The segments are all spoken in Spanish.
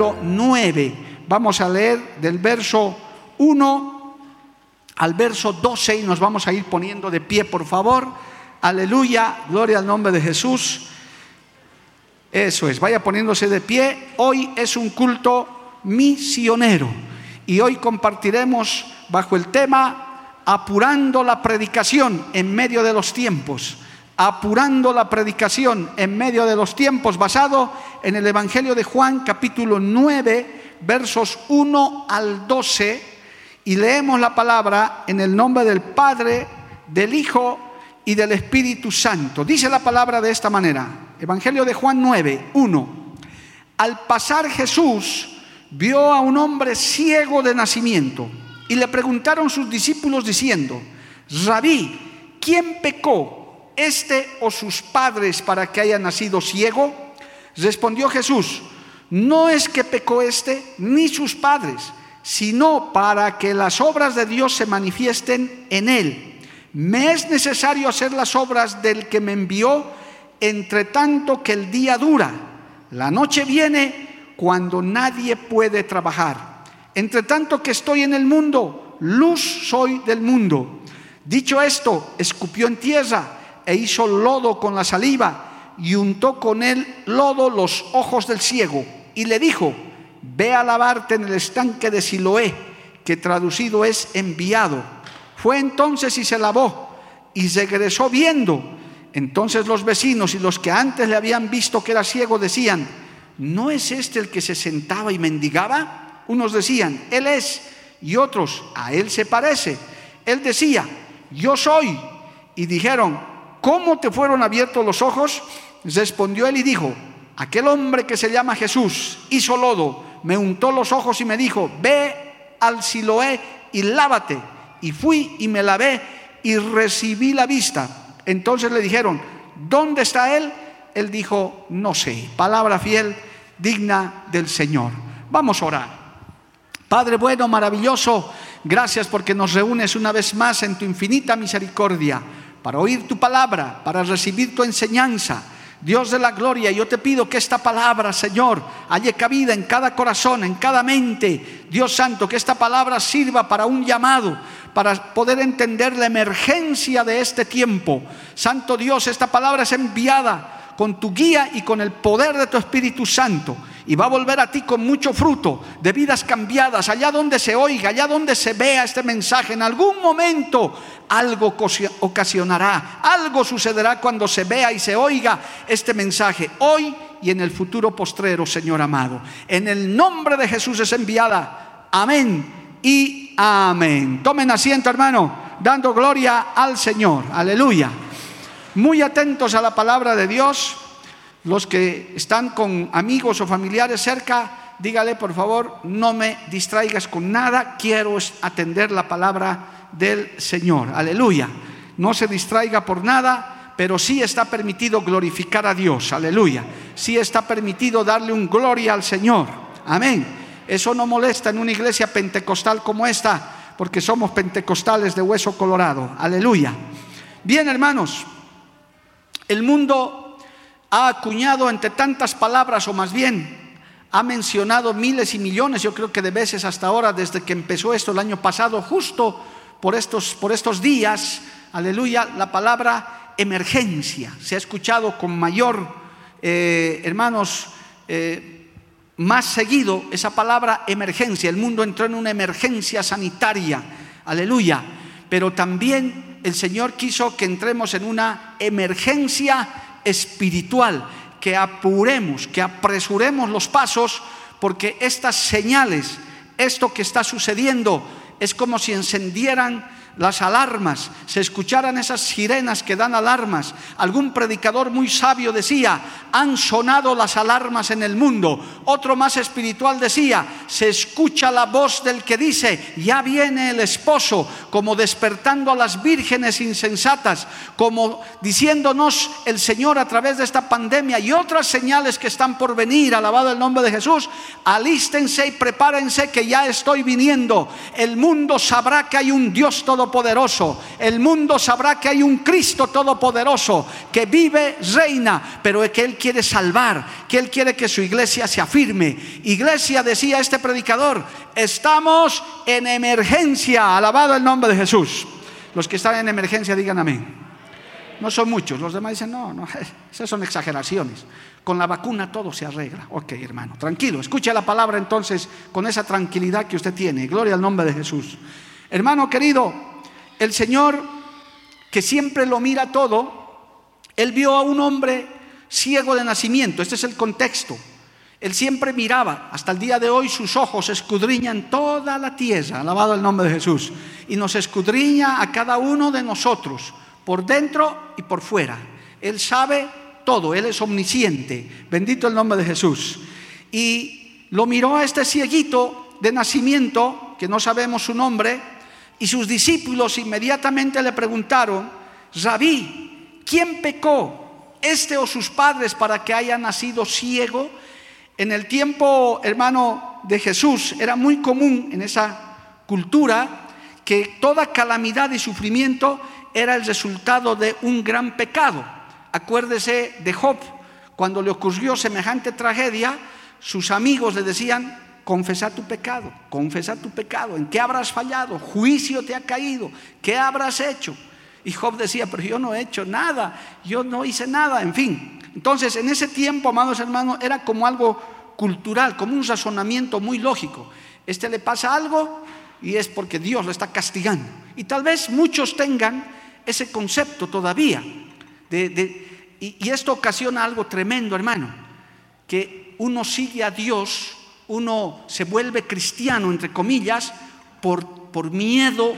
Capítulo 9. Vamos a leer del verso 1 al verso 12 y nos vamos a ir poniendo de pie, por favor. Aleluya, gloria al nombre de Jesús. Eso es, vaya poniéndose de pie. Hoy es un culto misionero y hoy compartiremos bajo el tema apurando la predicación en medio de los tiempos. Apurando la predicación en medio de los tiempos basado en el Evangelio de Juan capítulo 9 versos 1 al 12 y leemos la palabra en el nombre del Padre, del Hijo y del Espíritu Santo. Dice la palabra de esta manera. Evangelio de Juan 9, 1. Al pasar Jesús vio a un hombre ciego de nacimiento y le preguntaron sus discípulos diciendo, Rabí, ¿quién pecó, este o sus padres para que haya nacido ciego? Respondió Jesús, no es que pecó este ni sus padres, sino para que las obras de Dios se manifiesten en él. Me es necesario hacer las obras del que me envió entre tanto que el día dura. La noche viene cuando nadie puede trabajar. Entre tanto que estoy en el mundo, luz soy del mundo. Dicho esto, escupió en tierra e hizo lodo con la saliva y untó con él lodo los ojos del ciego y le dijo, ve a lavarte en el estanque de Siloé, que traducido es enviado. Fue entonces y se lavó y regresó viendo entonces los vecinos y los que antes le habían visto que era ciego decían, ¿no es este el que se sentaba y mendigaba? Unos decían, Él es, y otros, a Él se parece. Él decía, yo soy. Y dijeron, ¿cómo te fueron abiertos los ojos? Respondió Él y dijo, aquel hombre que se llama Jesús hizo lodo, me untó los ojos y me dijo, ve al Siloé y lávate. Y fui y me lavé y recibí la vista. Entonces le dijeron, ¿dónde está él? Él dijo, no sé. Palabra fiel, digna del Señor. Vamos a orar. Padre bueno, maravilloso, gracias porque nos reúnes una vez más en tu infinita misericordia para oír tu palabra, para recibir tu enseñanza. Dios de la gloria, yo te pido que esta palabra, Señor, haya cabida en cada corazón, en cada mente. Dios Santo, que esta palabra sirva para un llamado, para poder entender la emergencia de este tiempo. Santo Dios, esta palabra es enviada con tu guía y con el poder de tu Espíritu Santo. Y va a volver a ti con mucho fruto de vidas cambiadas, allá donde se oiga, allá donde se vea este mensaje. En algún momento algo ocasionará, algo sucederá cuando se vea y se oiga este mensaje. Hoy y en el futuro postrero, Señor amado. En el nombre de Jesús es enviada. Amén y amén. Tomen asiento, hermano, dando gloria al Señor. Aleluya. Muy atentos a la palabra de Dios. Los que están con amigos o familiares cerca, dígale por favor, no me distraigas con nada, quiero atender la palabra del Señor. Aleluya. No se distraiga por nada, pero sí está permitido glorificar a Dios. Aleluya. Sí está permitido darle un gloria al Señor. Amén. Eso no molesta en una iglesia pentecostal como esta, porque somos pentecostales de hueso colorado. Aleluya. Bien, hermanos, el mundo ha acuñado entre tantas palabras, o más bien ha mencionado miles y millones, yo creo que de veces hasta ahora, desde que empezó esto el año pasado, justo por estos, por estos días, aleluya, la palabra emergencia. Se ha escuchado con mayor, eh, hermanos, eh, más seguido esa palabra emergencia. El mundo entró en una emergencia sanitaria. Aleluya. Pero también el Señor quiso que entremos en una emergencia espiritual, que apuremos, que apresuremos los pasos, porque estas señales, esto que está sucediendo, es como si encendieran las alarmas, se escucharan esas sirenas que dan alarmas. Algún predicador muy sabio decía, han sonado las alarmas en el mundo. Otro más espiritual decía, se escucha la voz del que dice, ya viene el esposo, como despertando a las vírgenes insensatas, como diciéndonos el Señor a través de esta pandemia y otras señales que están por venir, alabado el nombre de Jesús, alístense y prepárense que ya estoy viniendo. El mundo sabrá que hay un Dios todo todopoderoso. El mundo sabrá que hay un Cristo todopoderoso que vive, reina, pero que Él quiere salvar, que Él quiere que su iglesia se afirme. Iglesia, decía este predicador, estamos en emergencia. Alabado el nombre de Jesús. Los que están en emergencia digan amén. No son muchos, los demás dicen, no, no, esas son exageraciones. Con la vacuna todo se arregla. Ok, hermano, tranquilo, escuche la palabra entonces con esa tranquilidad que usted tiene. Gloria al nombre de Jesús. Hermano querido, el Señor, que siempre lo mira todo, Él vio a un hombre ciego de nacimiento, este es el contexto. Él siempre miraba, hasta el día de hoy sus ojos escudriñan toda la tierra, alabado el nombre de Jesús, y nos escudriña a cada uno de nosotros, por dentro y por fuera. Él sabe todo, Él es omnisciente, bendito el nombre de Jesús. Y lo miró a este cieguito de nacimiento, que no sabemos su nombre, y sus discípulos inmediatamente le preguntaron, Rabí, ¿quién pecó, este o sus padres, para que haya nacido ciego? En el tiempo, hermano, de Jesús era muy común en esa cultura que toda calamidad y sufrimiento era el resultado de un gran pecado. Acuérdese de Job, cuando le ocurrió semejante tragedia, sus amigos le decían, confesar tu pecado, confesar tu pecado, en qué habrás fallado, juicio te ha caído, qué habrás hecho. Y Job decía, pero yo no he hecho nada, yo no hice nada, en fin. Entonces, en ese tiempo, amados hermanos, era como algo cultural, como un razonamiento muy lógico. Este le pasa algo y es porque Dios lo está castigando. Y tal vez muchos tengan ese concepto todavía. y, y esto ocasiona algo tremendo, hermano, que uno sigue a Dios uno se vuelve cristiano, entre comillas, por, por miedo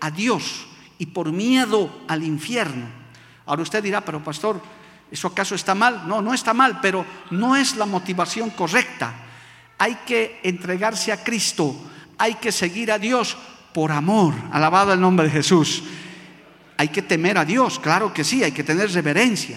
a Dios y por miedo al infierno. Ahora usted dirá, pero pastor, ¿eso acaso está mal? No, no está mal, pero no es la motivación correcta. Hay que entregarse a Cristo, hay que seguir a Dios por amor, alabado el nombre de Jesús. Hay que temer a Dios, claro que sí, hay que tener reverencia,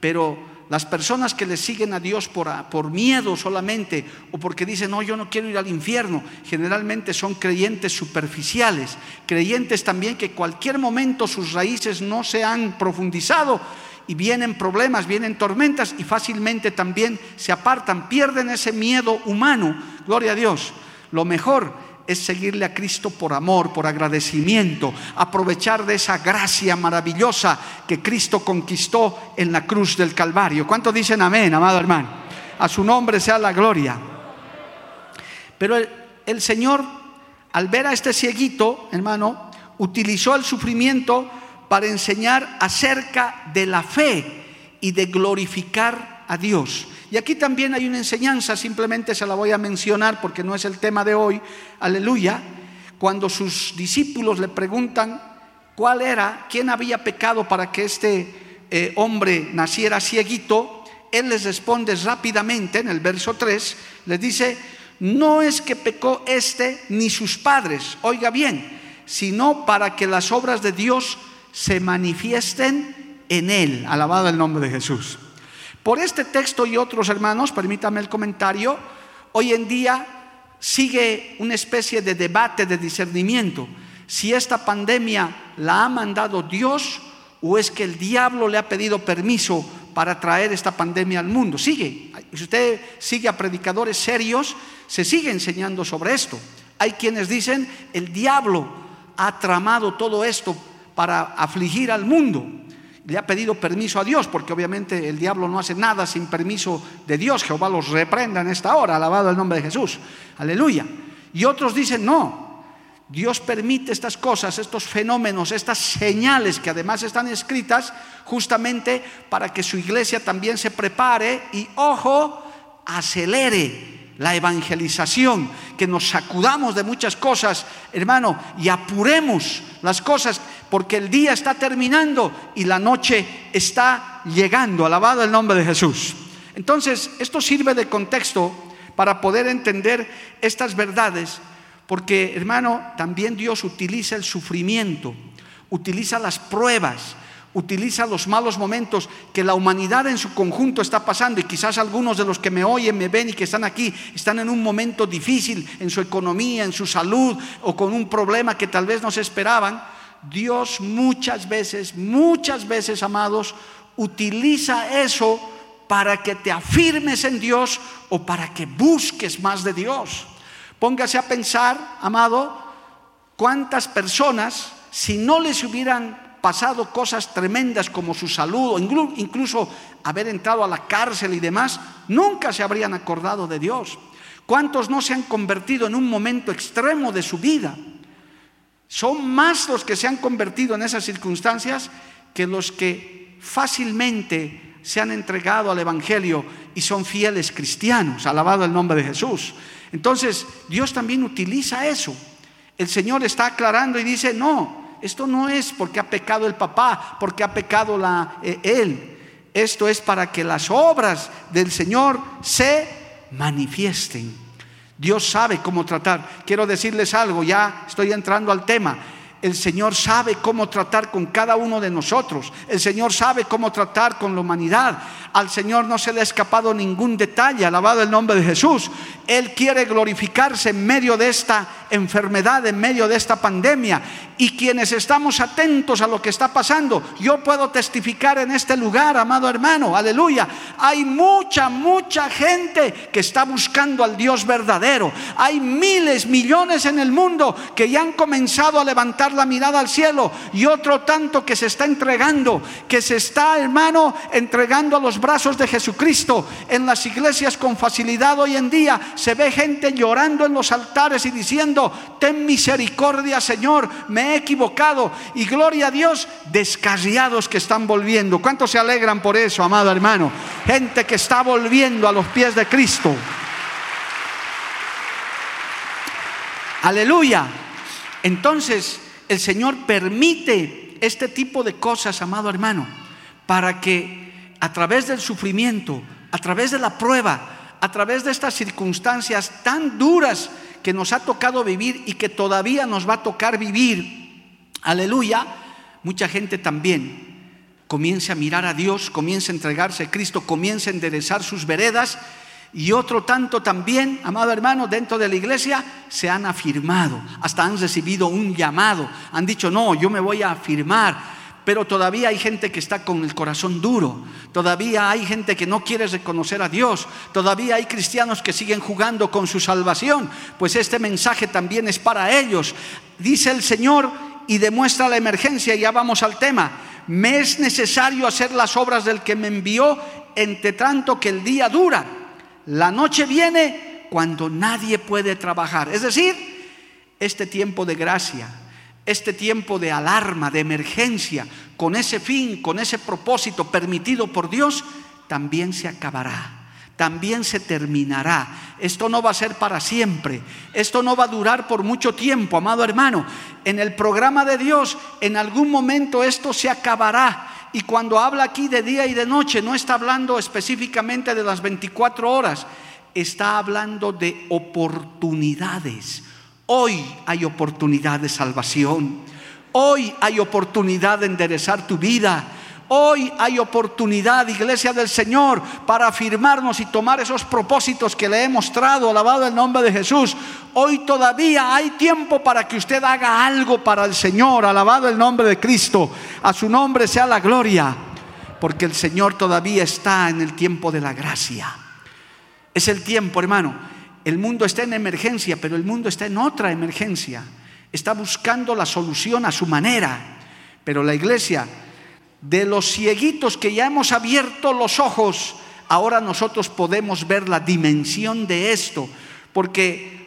pero las personas que le siguen a Dios por, por, miedo solamente o porque dicen, no, yo no quiero ir al infierno, generalmente son creyentes superficiales, creyentes también que cualquier momento sus raíces no se han profundizado y vienen problemas, vienen tormentas y fácilmente también se apartan, pierden ese miedo humano, gloria a Dios. Lo mejor es seguirle a Cristo por amor, por agradecimiento, aprovechar de esa gracia maravillosa que Cristo conquistó en la cruz del Calvario. ¿Cuántos dicen amén, amado hermano? A su nombre sea la gloria. Pero el, Señor, al ver a este cieguito, hermano, utilizó el sufrimiento para enseñar acerca de la fe y de glorificar a Dios. Y aquí también hay una enseñanza, simplemente se la voy a mencionar porque no es el tema de hoy, aleluya, cuando sus discípulos le preguntan cuál era, quién había pecado para que este eh, hombre naciera cieguito, él les responde rápidamente en el verso 3, les dice, no es que pecó este ni sus padres, oiga bien, sino para que las obras de Dios se manifiesten en él. Alabado el nombre de Jesús. Por este texto y otros hermanos, permítame el comentario, hoy en día sigue una especie de debate de discernimiento. Si esta pandemia la ha mandado Dios o es que el diablo le ha pedido permiso para traer esta pandemia al mundo. Sigue, si usted sigue a predicadores serios, se sigue enseñando sobre esto. Hay quienes dicen, el diablo ha tramado todo esto para afligir al mundo le ha pedido permiso a Dios, porque obviamente el diablo no hace nada sin permiso de Dios. Jehová los reprenda en esta hora, alabado el nombre de Jesús. Aleluya. Y otros dicen, no, Dios permite estas cosas, estos fenómenos, estas señales que además están escritas justamente para que su iglesia también se prepare y, ojo, acelere la evangelización, que nos sacudamos de muchas cosas, hermano, y apuremos las cosas, porque el día está terminando y la noche está llegando. Alabado el nombre de Jesús. Entonces, esto sirve de contexto para poder entender estas verdades, porque, hermano, también Dios utiliza el sufrimiento, utiliza las pruebas, utiliza los malos momentos que la humanidad en su conjunto está pasando y quizás algunos de los que me oyen, me ven y que están aquí están en un momento difícil en su economía, en su salud o con un problema que tal vez no se esperaban. Dios muchas veces, muchas veces, amados, utiliza eso para que te afirmes en Dios o para que busques más de Dios. Póngase a pensar, amado, cuántas personas, si no les hubieran pasado cosas tremendas como su salud o incluso haber entrado a la cárcel y demás, nunca se habrían acordado de Dios. ¿Cuántos no se han convertido en un momento extremo de su vida? Son más los que se han convertido en esas circunstancias que los que fácilmente se han entregado al Evangelio y son fieles cristianos. Alabado el nombre de Jesús. Entonces, Dios también utiliza eso. El Señor está aclarando y dice, no, esto no es porque ha pecado el papá, porque ha pecado eh, él. Esto es para que las obras del Señor se manifiesten. Dios sabe cómo tratar. Quiero decirles algo, ya estoy entrando al tema. El Señor sabe cómo tratar con cada uno de nosotros. El Señor sabe cómo tratar con la humanidad. Al Señor no se le ha escapado ningún detalle. Alabado el nombre de Jesús. Él quiere glorificarse en medio de esta enfermedad, en medio de esta pandemia. Y quienes estamos atentos a lo que está pasando, yo puedo testificar en este lugar, amado hermano, aleluya. Hay mucha, mucha gente que está buscando al Dios verdadero. Hay miles, millones en el mundo que ya han comenzado a levantar la mirada al cielo y otro tanto que se está entregando, que se está, hermano, entregando a los brazos de Jesucristo. En las iglesias con facilidad hoy en día se ve gente llorando en los altares y diciendo, ten misericordia Señor, me he equivocado. Y gloria a Dios, descarriados que están volviendo. ¿Cuántos se alegran por eso, amado hermano? Gente que está volviendo a los pies de Cristo. Aleluya. Entonces, el Señor permite este tipo de cosas, amado hermano, para que a través del sufrimiento, a través de la prueba, a través de estas circunstancias tan duras que nos ha tocado vivir y que todavía nos va a tocar vivir, aleluya, mucha gente también comience a mirar a Dios, comience a entregarse a Cristo, comience a enderezar sus veredas y otro tanto también, amado hermano, dentro de la iglesia se han afirmado, hasta han recibido un llamado, han dicho, no, yo me voy a afirmar, pero todavía hay gente que está con el corazón duro, todavía hay gente que no quiere reconocer a Dios, todavía hay cristianos que siguen jugando con su salvación, pues este mensaje también es para ellos. Dice el Señor y demuestra la emergencia, ya vamos al tema, me es necesario hacer las obras del que me envió, entre tanto que el día dura. La noche viene cuando nadie puede trabajar, es decir, este tiempo de gracia este tiempo de alarma, de emergencia, con ese fin, con ese propósito permitido por Dios, también se acabará también se terminará. Esto no va a ser para siempre. Esto no va a durar por mucho tiempo, amado hermano. En el programa de Dios, en algún momento esto se acabará. Y cuando habla aquí de día y de noche, no está hablando específicamente de las 24 horas, está hablando de oportunidades. Hoy hay oportunidad de salvación. Hoy hay oportunidad de enderezar tu vida. Hoy hay oportunidad, iglesia del Señor, para afirmarnos y tomar esos propósitos que le he mostrado, alabado el nombre de Jesús. Hoy todavía hay tiempo para que usted haga algo para el Señor, alabado el nombre de Cristo. A su nombre sea la gloria, porque el Señor todavía está en el tiempo de la gracia. Es el tiempo, hermano el mundo está en emergencia, pero el mundo está en otra emergencia. Está buscando la solución a su manera. Pero la iglesia, de los cieguitos que ya hemos abierto los ojos, ahora nosotros podemos ver la dimensión de esto. Porque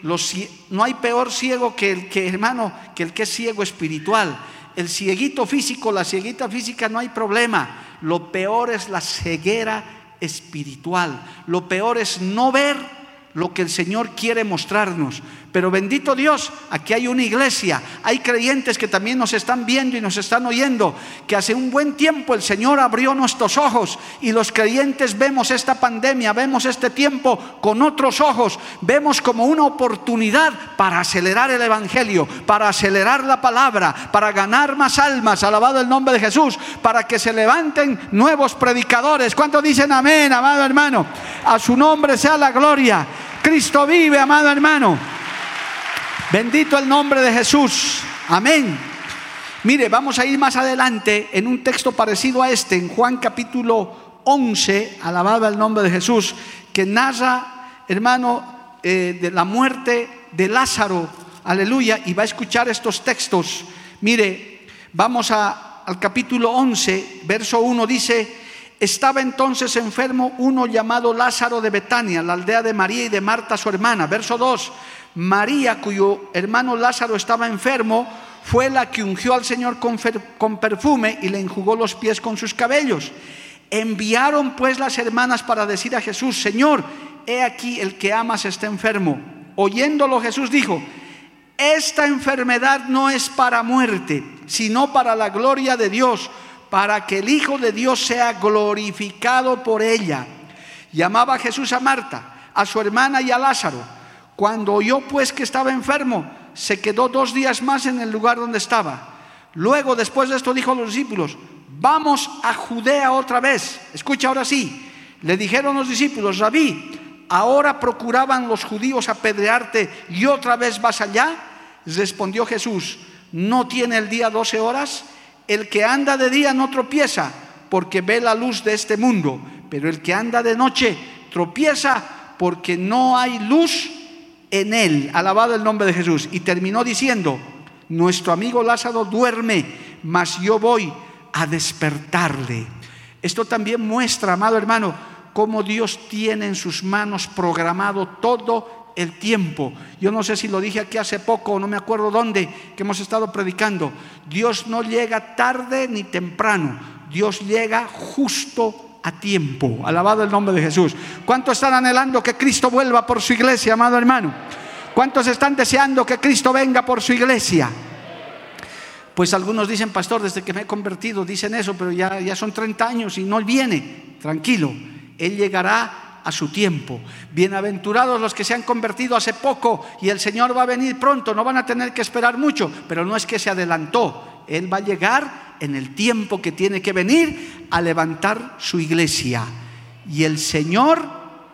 no hay peor ciego que el que, hermano, que el que es ciego espiritual. El cieguito físico, la cieguita física no hay problema. Lo peor es la ceguera espiritual. Lo peor es no ver lo que el Señor quiere mostrarnos. Pero bendito Dios, aquí hay una iglesia, hay creyentes que también nos están viendo y nos están oyendo, que hace un buen tiempo el Señor abrió nuestros ojos y los creyentes vemos esta pandemia, vemos este tiempo con otros ojos, vemos como una oportunidad para acelerar el Evangelio, para acelerar la palabra, para ganar más almas, alabado el nombre de Jesús, para que se levanten nuevos predicadores. ¿Cuántos dicen amén, amado hermano? A su nombre sea la gloria. Cristo vive, amado hermano. Bendito el nombre de Jesús. Amén. Mire, vamos a ir más adelante en un texto parecido a este, en Juan capítulo 11, alabado el nombre de Jesús, que narra, hermano, eh, de la muerte de Lázaro. Aleluya. Y va a escuchar estos textos. Mire, vamos a, al capítulo 11, verso 1, dice, estaba entonces enfermo uno llamado Lázaro de Betania, la aldea de María y de Marta, su hermana. Verso 2. María, cuyo hermano Lázaro estaba enfermo, fue la que ungió al Señor con, perfume y le enjugó los pies con sus cabellos. Enviaron pues las hermanas para decir a Jesús, Señor, he aquí el que amas está enfermo. Oyéndolo Jesús dijo, esta enfermedad no es para muerte, sino para la gloria de Dios, para que el Hijo de Dios sea glorificado por ella. Llamaba Jesús a Marta, a su hermana y a Lázaro. Cuando oyó pues que estaba enfermo, se quedó dos días más en el lugar donde estaba. Luego, después de esto, dijo a los discípulos, vamos a Judea otra vez. Escucha ahora sí. Le dijeron los discípulos, Rabí, ahora procuraban los judíos apedrearte y otra vez vas allá. Respondió Jesús, ¿no tiene el día doce horas? El que anda de día no tropieza porque ve la luz de este mundo, pero el que anda de noche tropieza porque no hay luz en él. Alabado el nombre de Jesús. Y terminó diciendo, nuestro amigo Lázaro duerme, mas yo voy a despertarle. Esto también muestra, amado hermano, cómo Dios tiene en sus manos programado todo el tiempo. Yo no sé si lo dije aquí hace poco, no me acuerdo dónde, que hemos estado predicando. Dios no llega tarde ni temprano, Dios llega justo a tiempo. Alabado el nombre de Jesús. ¿Cuántos están anhelando que Cristo vuelva por su iglesia, amado hermano? ¿Cuántos están deseando que Cristo venga por su iglesia? Pues algunos dicen, pastor, desde que me he convertido, dicen eso, pero ya, ya son 30 años y no viene. Tranquilo, Él llegará a su tiempo. Bienaventurados los que se han convertido hace poco y el Señor va a venir pronto, no van a tener que esperar mucho, pero no es que se adelantó, Él va a llegar en el tiempo que tiene que venir a levantar su iglesia. Y el Señor,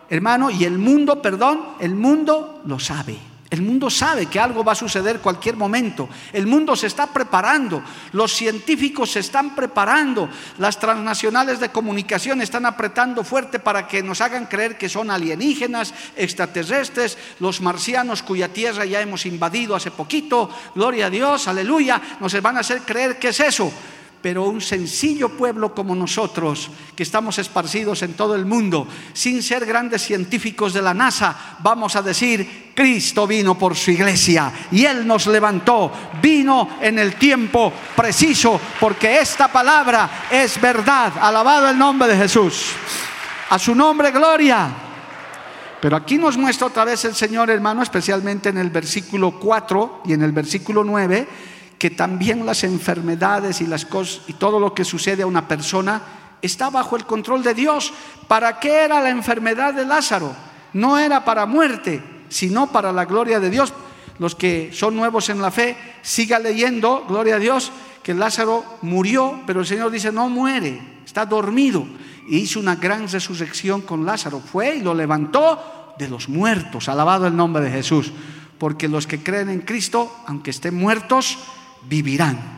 hermano, y el mundo, perdón, el mundo lo sabe. El mundo sabe que algo va a suceder cualquier momento. El mundo se está preparando. Los científicos se están preparando. Las transnacionales de comunicación están apretando fuerte para que nos hagan creer que son alienígenas, extraterrestres, los marcianos cuya tierra ya hemos invadido hace poquito. Gloria a Dios, aleluya. Nos van a hacer creer que es eso pero un sencillo pueblo como nosotros, que estamos esparcidos en todo el mundo, sin ser grandes científicos de la NASA, vamos a decir, Cristo vino por su iglesia y Él nos levantó, vino en el tiempo preciso, porque esta palabra es verdad. Alabado el nombre de Jesús. A su nombre, gloria. Pero aquí nos muestra otra vez el Señor, hermano, especialmente en el versículo 4 y en el versículo 9 que también las enfermedades y las cosas y todo lo que sucede a una persona está bajo el control de Dios. ¿Para qué era la enfermedad de Lázaro? No era para muerte, sino para la gloria de Dios. Los que son nuevos en la fe, siga leyendo, gloria a Dios, que Lázaro murió, pero el Señor dice, no muere, está dormido. Y hizo una gran resurrección con Lázaro. Fue y lo levantó de los muertos. Alabado el nombre de Jesús. Porque los que creen en Cristo, aunque estén muertos, vivirán.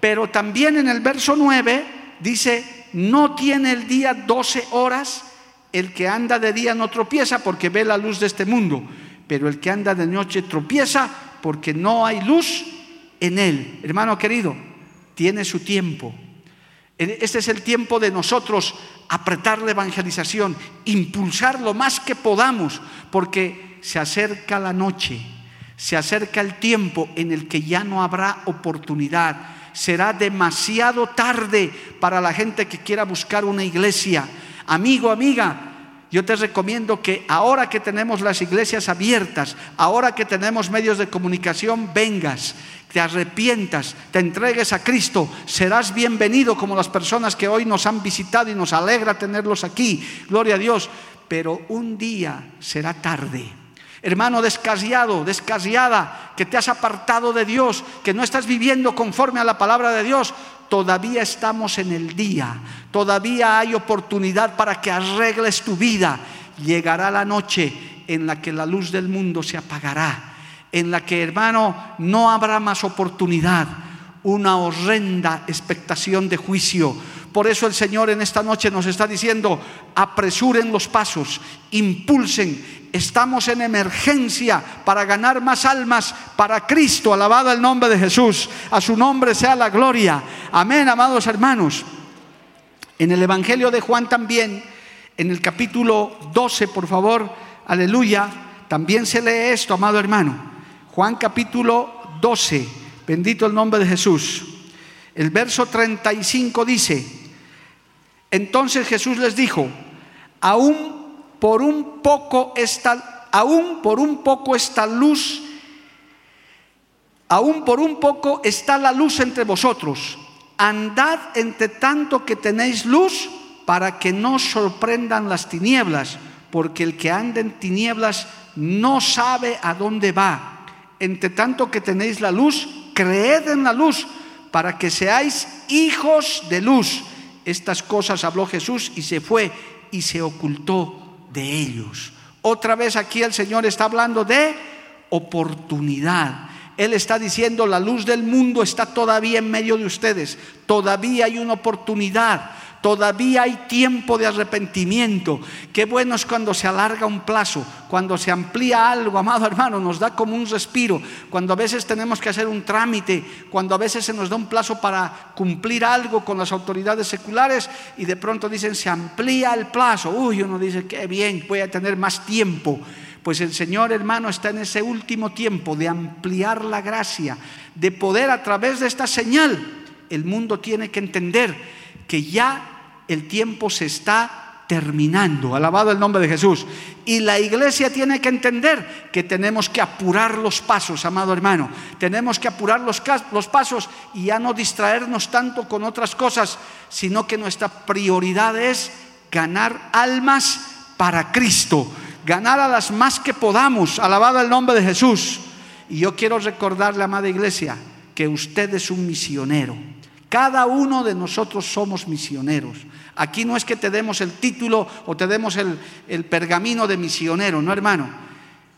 Pero también en el verso 9 dice, no tiene el día 12 horas, el que anda de día no tropieza porque ve la luz de este mundo, pero el que anda de noche tropieza porque no hay luz en él. Hermano querido, tiene su tiempo. Este es el tiempo de nosotros apretar la evangelización, impulsar lo más que podamos, porque se acerca la noche se acerca el tiempo en el que ya no habrá oportunidad. Será demasiado tarde para la gente que quiera buscar una iglesia. Amigo, amiga, yo te recomiendo que ahora que tenemos las iglesias abiertas, ahora que tenemos medios de comunicación, vengas, te arrepientas, te entregues a Cristo, serás bienvenido como las personas que hoy nos han visitado y nos alegra tenerlos aquí. Gloria a Dios. Pero un día será tarde. Hermano descasiado, descasiada, que te has apartado de Dios, que no estás viviendo conforme a la palabra de Dios, todavía estamos en el día, todavía hay oportunidad para que arregles tu vida. Llegará la noche en la que la luz del mundo se apagará, en la que, hermano, no habrá más oportunidad, una horrenda expectación de juicio. Por eso el Señor en esta noche nos está diciendo, apresuren los pasos, impulsen, estamos en emergencia para ganar más almas para Cristo. Alabado el nombre de Jesús. A su nombre sea la gloria. Amén, amados hermanos. En el Evangelio de Juan también, en el capítulo 12, por favor, aleluya, también se lee esto, amado hermano. Juan capítulo 12, bendito el nombre de Jesús. El verso 35 dice, entonces Jesús les dijo, aún por un poco esta, aún por un poco esta luz, aún por un poco está la luz entre vosotros. Andad entre tanto que tenéis luz para que no sorprendan las tinieblas, porque el que anda en tinieblas no sabe a dónde va. Entre tanto que tenéis la luz, creed en la luz, para que seáis hijos de luz. Estas cosas habló Jesús y se fue y se ocultó de ellos. Otra vez aquí el Señor está hablando de oportunidad. Él está diciendo, la luz del mundo está todavía en medio de ustedes. Todavía hay una oportunidad. Todavía hay tiempo de arrepentimiento. Qué bueno es cuando se alarga un plazo, cuando se amplía algo, amado hermano, nos da como un respiro. Cuando a veces tenemos que hacer un trámite, cuando a veces se nos da un plazo para cumplir algo con las autoridades seculares y de pronto dicen se amplía el plazo. Uy, uno dice, qué bien, voy a tener más tiempo. Pues el Señor hermano está en ese último tiempo de ampliar la gracia, de poder a través de esta señal, el mundo tiene que entender que ya el tiempo se está terminando. Alabado el nombre de Jesús. Y la iglesia tiene que entender que tenemos que apurar los pasos, amado hermano. Tenemos que apurar los, pasos y ya no distraernos tanto con otras cosas, sino que nuestra prioridad es ganar almas para Cristo, ganar a las más que podamos. Alabado el nombre de Jesús. Y yo quiero recordarle, amada iglesia, que usted es un misionero. Cada uno de nosotros somos misioneros. Aquí no es que te demos el título o te demos el, pergamino de misionero, no hermano.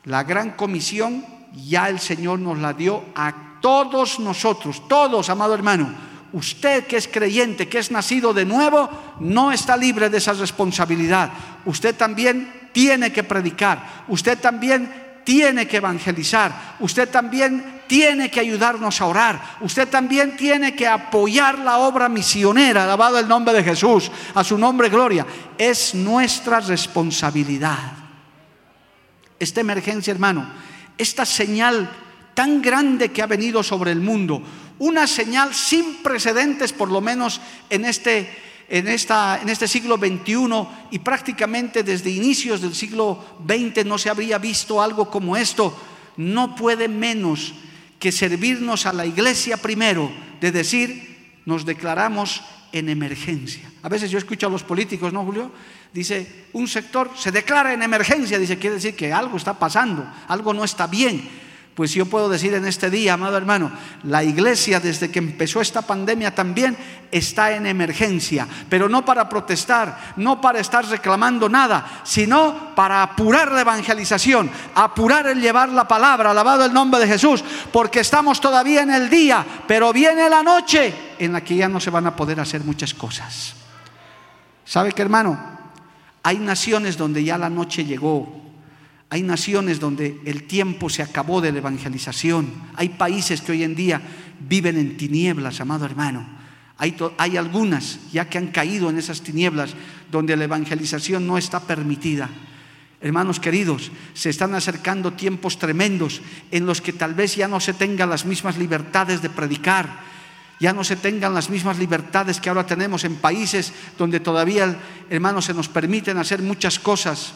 La gran comisión ya el Señor nos la dio a todos nosotros, todos, amado hermano. Usted que es creyente, que es nacido de nuevo, no está libre de esa responsabilidad. Usted también tiene que predicar. Usted también tiene que evangelizar, usted también tiene que ayudarnos a orar, usted también tiene que apoyar la obra misionera, alabado el nombre de Jesús, a su nombre gloria. Es nuestra responsabilidad. Esta emergencia, hermano, esta señal tan grande que ha venido sobre el mundo, una señal sin precedentes, por lo menos en este en, esta, en este siglo XXI y prácticamente desde inicios del siglo XX no se habría visto algo como esto, no puede menos que servirnos a la iglesia primero de decir, nos declaramos en emergencia. A veces yo escucho a los políticos, ¿no, Julio? Dice, un sector se declara en emergencia, dice, quiere decir que algo está pasando, algo no está bien. Pues yo puedo decir en este día, amado hermano, la iglesia desde que empezó esta pandemia también está en emergencia, pero no para protestar, no para estar reclamando nada, sino para apurar la evangelización, apurar el llevar la palabra, alabado el nombre de Jesús, porque estamos todavía en el día, pero viene la noche en la que ya no se van a poder hacer muchas cosas. ¿Sabe qué, hermano? Hay naciones donde ya la noche llegó, hay naciones donde el tiempo se acabó de la evangelización. Hay países que hoy en día viven en tinieblas, amado hermano. Hay, hay, algunas ya que han caído en esas tinieblas donde la evangelización no está permitida. Hermanos queridos, se están acercando tiempos tremendos en los que tal vez ya no se tengan las mismas libertades de predicar ya no se tengan las mismas libertades que ahora tenemos en países donde todavía, hermanos, se nos permiten hacer muchas cosas.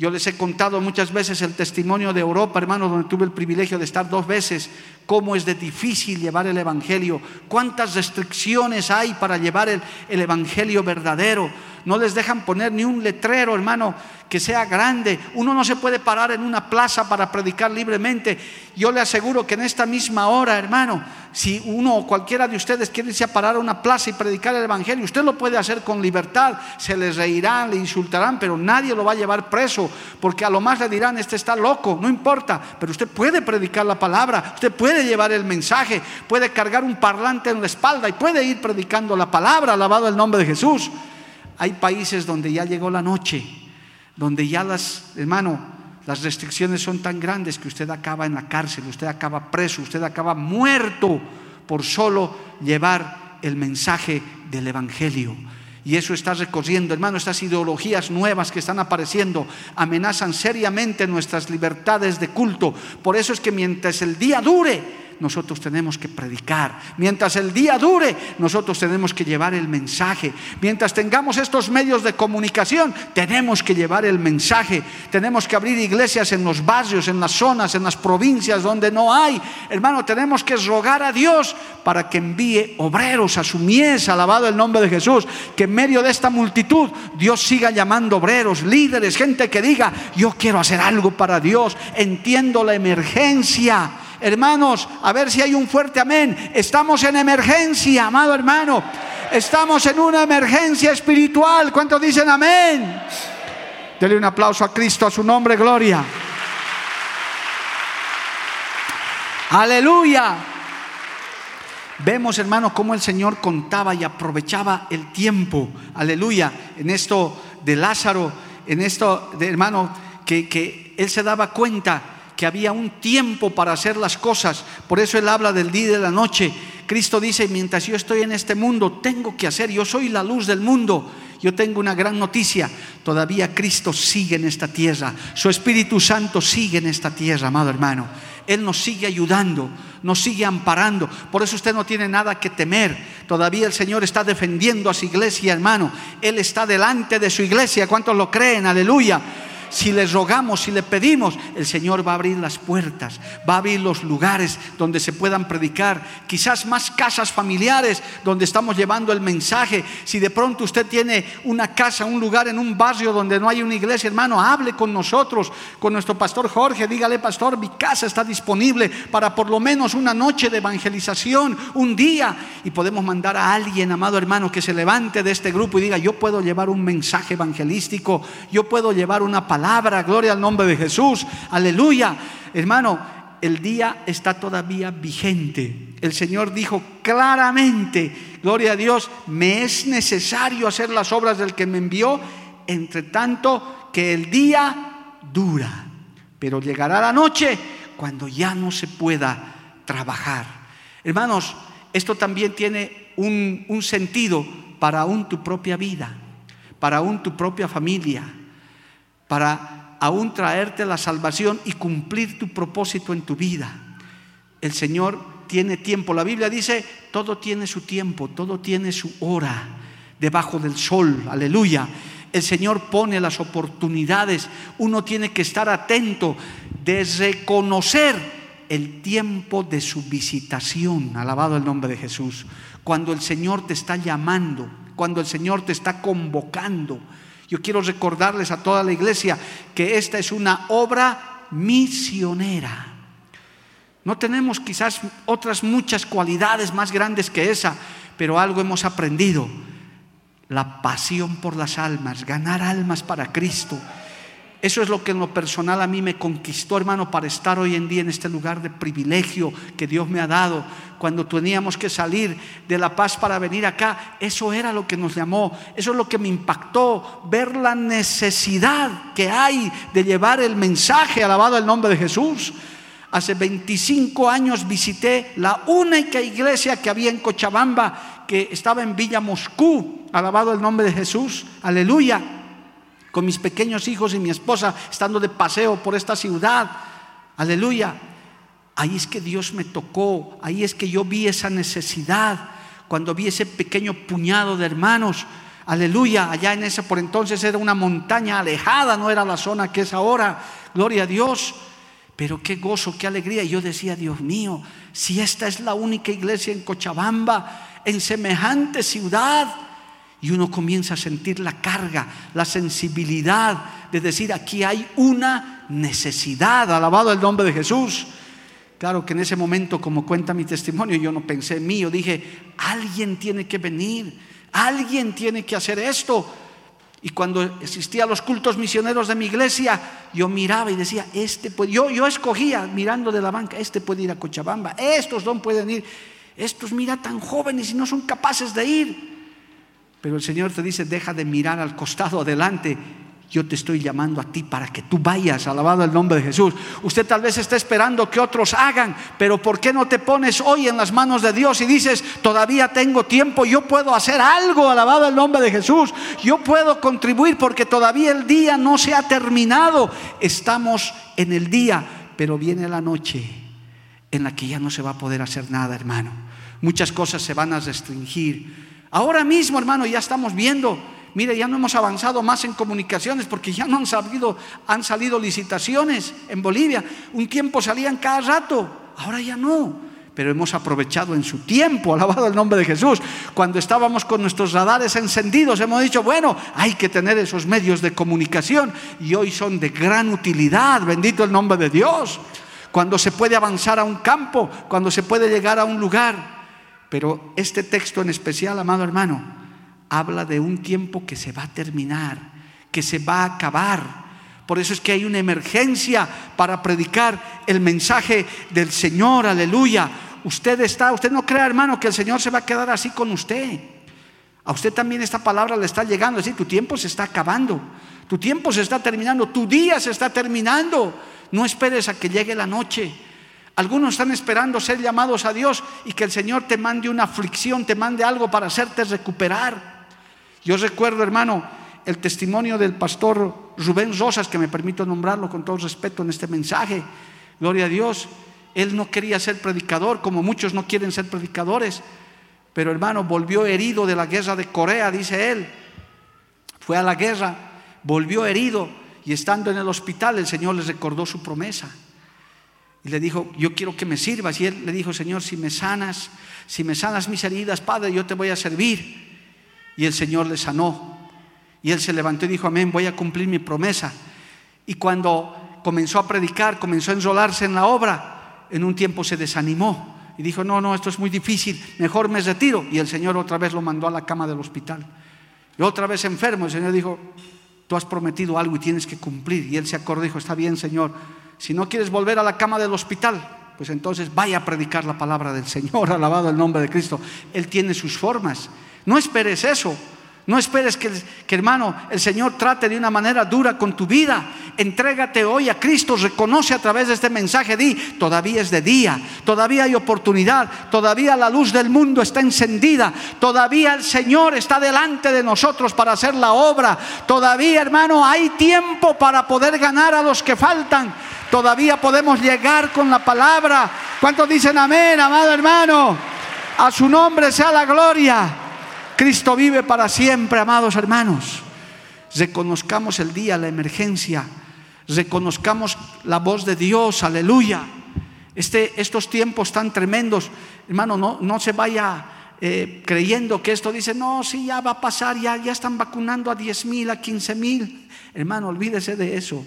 Yo les he contado muchas veces el testimonio de Europa, hermano, donde tuve el privilegio de estar dos veces, cómo es de difícil llevar el Evangelio, cuántas restricciones hay para llevar el, el Evangelio verdadero no les dejan poner ni un letrero, hermano, que sea grande. Uno no se puede parar en una plaza para predicar libremente. Yo le aseguro que en esta misma hora, hermano, si uno o cualquiera de ustedes quiere irse a parar a una plaza y predicar el Evangelio, usted lo puede hacer con libertad. Se les reirán, le insultarán, pero nadie lo va a llevar preso, porque a lo más le dirán, este está loco, no importa, pero usted puede predicar la palabra, usted puede llevar el mensaje, puede cargar un parlante en la espalda y puede ir predicando la palabra, alabado el nombre de Jesús. Hay países donde ya llegó la noche, donde ya las, hermano, las restricciones son tan grandes que usted acaba en la cárcel, usted acaba preso, usted acaba muerto por solo llevar el mensaje del Evangelio. Y eso está recorriendo, hermano, estas ideologías nuevas que están apareciendo amenazan seriamente nuestras libertades de culto. Por eso es que mientras el día dure, nosotros tenemos que predicar. Mientras el día dure, nosotros tenemos que llevar el mensaje. Mientras tengamos estos medios de comunicación, tenemos que llevar el mensaje. Tenemos que abrir iglesias en los barrios, en las zonas, en las provincias donde no hay. Hermano, tenemos que rogar a Dios para que envíe obreros a su mies, alabado el nombre de Jesús. Que en medio de esta multitud Dios siga llamando obreros, líderes, gente que diga, yo quiero hacer algo para Dios, entiendo la emergencia Hermanos, a ver si hay un fuerte amén. Estamos en emergencia, amado hermano. Estamos en una emergencia espiritual. ¿Cuántos dicen amén? Dele un aplauso a Cristo, a su nombre, gloria. Aleluya. Vemos, hermano, cómo el Señor contaba y aprovechaba el tiempo. Aleluya. En esto de Lázaro, en esto de hermano, que, que él se daba cuenta que había un tiempo para hacer las cosas. Por eso Él habla del día y de la noche. Cristo dice, mientras yo estoy en este mundo, tengo que hacer, yo soy la luz del mundo. Yo tengo una gran noticia, todavía Cristo sigue en esta tierra, su Espíritu Santo sigue en esta tierra, amado hermano. Él nos sigue ayudando, nos sigue amparando. Por eso usted no tiene nada que temer. Todavía el Señor está defendiendo a su iglesia, hermano. Él está delante de su iglesia. ¿Cuántos lo creen? Aleluya si le rogamos, si le pedimos, el Señor va a abrir las puertas, va a abrir los lugares donde se puedan predicar, quizás más casas familiares donde estamos llevando el mensaje. Si de pronto usted tiene una casa, un lugar en un barrio donde no hay una iglesia, hermano, hable con nosotros, con nuestro pastor Jorge, dígale, pastor, mi casa está disponible para por lo menos una noche de evangelización, un día, y podemos mandar a alguien, amado hermano, que se levante de este grupo y diga, yo puedo llevar un mensaje evangelístico, yo puedo llevar una palabra palabra, gloria al nombre de Jesús, aleluya. Hermano, el día está todavía vigente. El Señor dijo claramente, gloria a Dios, me es necesario hacer las obras del que me envió, entre tanto que el día dura. Pero llegará la noche cuando ya no se pueda trabajar. Hermanos, esto también tiene un, un sentido para aún tu propia vida, para aún tu propia familia para aún traerte la salvación y cumplir tu propósito en tu vida. El Señor tiene tiempo. La Biblia dice, todo tiene su tiempo, todo tiene su hora debajo del sol. Aleluya. El Señor pone las oportunidades. Uno tiene que estar atento de reconocer el tiempo de su visitación. Alabado el nombre de Jesús. Cuando el Señor te está llamando, cuando el Señor te está convocando. Yo quiero recordarles a toda la iglesia que esta es una obra misionera. No tenemos quizás otras muchas cualidades más grandes que esa, pero algo hemos aprendido. La pasión por las almas, ganar almas para Cristo eso es lo que en lo personal a mí me conquistó, hermano, para estar hoy en día en este lugar de privilegio que Dios me ha dado. Cuando teníamos que salir de La Paz para venir acá, eso era lo que nos llamó, eso es lo que me impactó, ver la necesidad que hay de llevar el mensaje, alabado el nombre de Jesús. Hace 25 años visité la única iglesia que había en Cochabamba, que estaba en Villa Moscú, alabado el nombre de Jesús, aleluya con mis pequeños hijos y mi esposa, estando de paseo por esta ciudad. Aleluya. Ahí es que Dios me tocó, ahí es que yo vi esa necesidad, cuando vi ese pequeño puñado de hermanos. Aleluya, allá en esa por entonces era una montaña alejada, no era la zona que es ahora. Gloria a Dios. Pero qué gozo, qué alegría. Y yo decía, Dios mío, si esta es la única iglesia en Cochabamba, en semejante ciudad, y uno comienza a sentir la carga, la sensibilidad de decir, aquí hay una necesidad, alabado el nombre de Jesús. Claro que en ese momento, como cuenta mi testimonio, yo no pensé en mí, yo dije, alguien tiene que venir, alguien tiene que hacer esto. Y cuando existía los cultos misioneros de mi iglesia, yo miraba y decía, este puede, yo, yo escogía mirando de la banca, este puede ir a Cochabamba, estos no pueden ir, estos mira tan jóvenes y no son capaces de ir. Pero el Señor te dice, deja de mirar al costado adelante yo te estoy llamando a ti para que tú vayas, alabado el nombre de Jesús. Usted tal vez está esperando que otros hagan, pero ¿por qué no te pones hoy en las manos de Dios y dices, todavía tengo tiempo, yo puedo hacer algo, alabado el nombre de Jesús, yo puedo contribuir porque todavía el día no se ha terminado. Estamos en el día, pero viene la noche en la que ya no se va a poder hacer nada, hermano. Muchas cosas se van a restringir. Ahora mismo, hermano, ya estamos viendo Mire, ya no hemos avanzado más en comunicaciones porque ya no han salido, han salido licitaciones en Bolivia. Un tiempo salían cada rato, ahora ya no. Pero hemos aprovechado en su tiempo, alabado el nombre de Jesús. Cuando estábamos con nuestros radares encendidos, hemos dicho, bueno, hay que tener esos medios de comunicación y hoy son de gran utilidad, bendito el nombre de Dios. Cuando se puede avanzar a un campo, cuando se puede llegar a un lugar. Pero este texto en especial, amado hermano, habla de un tiempo que se va a terminar, que se va a acabar. Por eso es que hay una emergencia para predicar el mensaje del Señor, aleluya. Usted está, usted no crea, hermano, que el Señor se va a quedar así con usted. A usted también esta palabra le está llegando, es decir, tu tiempo se está acabando, tu tiempo se está terminando, tu día se está terminando. No esperes a que llegue la noche. Algunos están esperando ser llamados a Dios y que el Señor te mande una aflicción, te mande algo para hacerte recuperar. Yo recuerdo, hermano, el testimonio del pastor Rubén Rosas, que me permito nombrarlo con todo respeto en este mensaje. Gloria a Dios. Él no quería ser predicador, como muchos no quieren ser predicadores. Pero hermano, volvió herido de la guerra de Corea, dice él. Fue a la guerra, volvió herido y estando en el hospital el Señor le recordó su promesa. Y le dijo, yo quiero que me sirvas. Y él le dijo, Señor, si me sanas, si me sanas mis heridas, Padre, yo te voy a servir. Y el Señor le sanó. Y él se levantó y dijo, amén, voy a cumplir mi promesa. Y cuando comenzó a predicar, comenzó a enrolarse en la obra, en un tiempo se desanimó y dijo, no, no, esto es muy difícil, mejor me retiro. Y el Señor otra vez lo mandó a la cama del hospital. Y otra vez enfermo, el Señor dijo, tú has prometido algo y tienes que cumplir. Y él se acordó y dijo, está bien, Señor, si no quieres volver a la cama del hospital, pues entonces vaya a predicar la palabra del Señor, alabado el nombre de Cristo. Él tiene sus formas no esperes eso. No esperes que, hermano, el Señor trate de una manera dura con tu vida. Entrégate hoy a Cristo, reconoce a través de este mensaje, di, todavía es de día, todavía hay oportunidad, todavía la luz del mundo está encendida, todavía el Señor está delante de nosotros para hacer la obra, todavía, hermano, hay tiempo para poder ganar a los que faltan, todavía podemos llegar con la palabra. ¿Cuántos dicen amén, amado hermano? A su nombre sea la gloria. Cristo vive para siempre, amados hermanos. Reconozcamos el día, la emergencia. Reconozcamos la voz de Dios, aleluya. Este, estos tiempos tan tremendos, hermano, no, se vaya eh, creyendo que esto dice, no, sí, ya va a pasar, ya, ya están vacunando a 10 mil, a 15 mil. Hermano, olvídese de eso.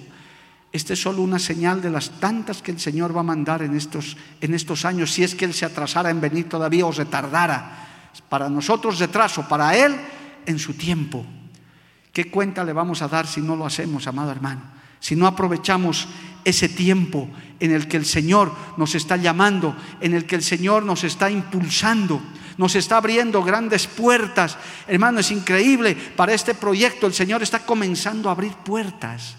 Este es solo una señal de las tantas que el Señor va a mandar en estos, en estos años, si es que Él se atrasara en venir todavía o retardara para nosotros retraso, para Él en su tiempo. ¿Qué cuenta le vamos a dar si no lo hacemos, amado hermano? Si no aprovechamos ese tiempo en el que el Señor nos está llamando, en el que el Señor nos está impulsando, nos está abriendo grandes puertas. Hermano, es increíble, para este proyecto el Señor está comenzando a abrir puertas.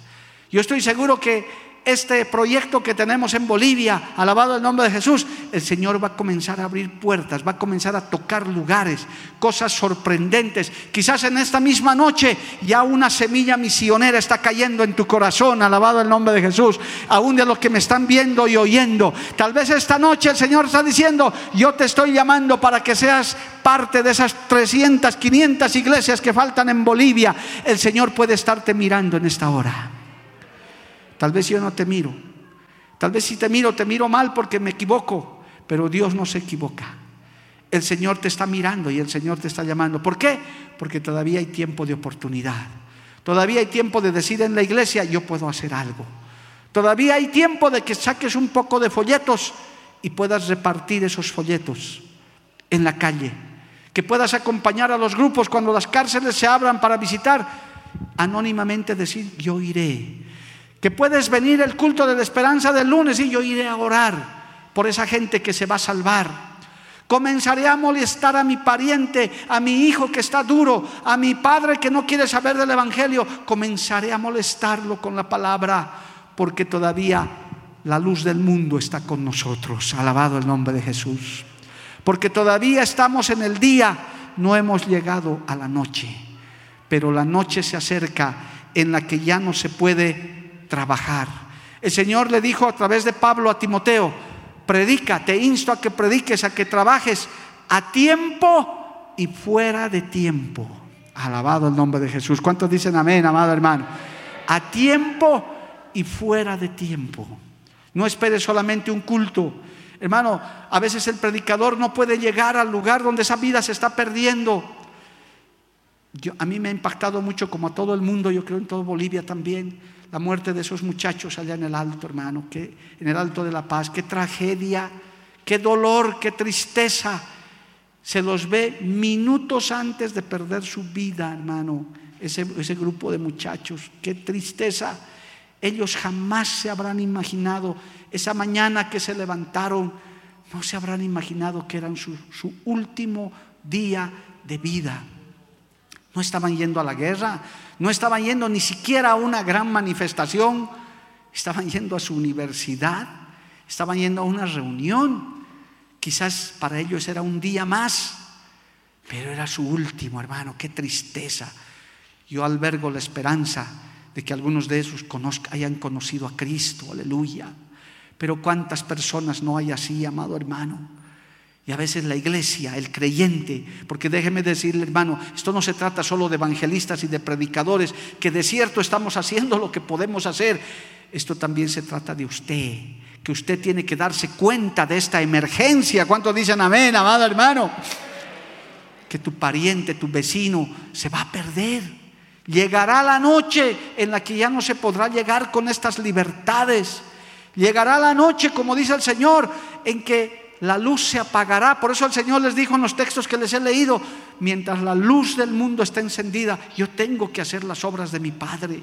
Yo estoy seguro que este proyecto que tenemos en Bolivia, alabado el nombre de Jesús, el Señor va a comenzar a abrir puertas, va a comenzar a tocar lugares, cosas sorprendentes. Quizás en esta misma noche ya una semilla misionera está cayendo en tu corazón, alabado el nombre de Jesús, aún de los que me están viendo y oyendo. Tal vez esta noche el Señor está diciendo, yo te estoy llamando para que seas parte de esas 300, 500 iglesias que faltan en Bolivia. El Señor puede estarte mirando en esta hora. Tal vez yo no te miro. Tal vez si te miro, te miro mal porque me equivoco. Pero Dios no se equivoca. El Señor te está mirando y el Señor te está llamando. ¿Por qué? Porque todavía hay tiempo de oportunidad. Todavía hay tiempo de decir en la iglesia, yo puedo hacer algo. Todavía hay tiempo de que saques un poco de folletos y puedas repartir esos folletos en la calle. Que puedas acompañar a los grupos cuando las cárceles se abran para visitar. Anónimamente decir, yo iré que puedes venir el culto de la esperanza del lunes y yo iré a orar por esa gente que se va a salvar. Comenzaré a molestar a mi pariente, a mi hijo que está duro, a mi padre que no quiere saber del Evangelio. Comenzaré a molestarlo con la palabra porque todavía la luz del mundo está con nosotros. Alabado el nombre de Jesús. Porque todavía estamos en el día, no hemos llegado a la noche. Pero la noche se acerca en la que ya no se puede trabajar. El Señor le dijo a través de Pablo a Timoteo, predica, te insto a que prediques, a que trabajes a tiempo y fuera de tiempo. Alabado el nombre de Jesús. ¿Cuántos dicen amén, amado hermano? A tiempo y fuera de tiempo. No esperes solamente un culto. Hermano, a veces el predicador no puede llegar al lugar donde esa vida se está perdiendo. A mí me ha impactado mucho, como a todo el mundo, yo creo en todo Bolivia también, la muerte de esos muchachos allá en el alto, hermano, que, en el alto de la paz. Qué tragedia, qué dolor, qué tristeza. Se los ve minutos antes de perder su vida, hermano, ese, ese grupo de muchachos. Qué tristeza. Ellos jamás se habrán imaginado, esa mañana que se levantaron, no se habrán imaginado que eran su, su último día de vida. No estaban yendo a la guerra, no estaban yendo ni siquiera a una gran manifestación, estaban yendo a su universidad, estaban yendo a una reunión. Quizás para ellos era un día más, pero era su último, hermano, qué tristeza. Yo albergo la esperanza de que algunos de esos hayan conocido a Cristo, aleluya. Pero cuántas personas no hay así, amado hermano. Y a veces la iglesia, el creyente, porque déjeme decirle hermano, esto no se trata solo de evangelistas y de predicadores, que de cierto estamos haciendo lo que podemos hacer, esto también se trata de usted, que usted tiene que darse cuenta de esta emergencia. ¿Cuántos dicen amén, amado hermano? Que tu pariente, tu vecino se va a perder. Llegará la noche en la que ya no se podrá llegar con estas libertades. Llegará la noche, como dice el Señor, en que la luz se apagará. Por eso el Señor les dijo en los textos que les he leído, mientras la luz del mundo está encendida, yo tengo que hacer las obras de mi Padre.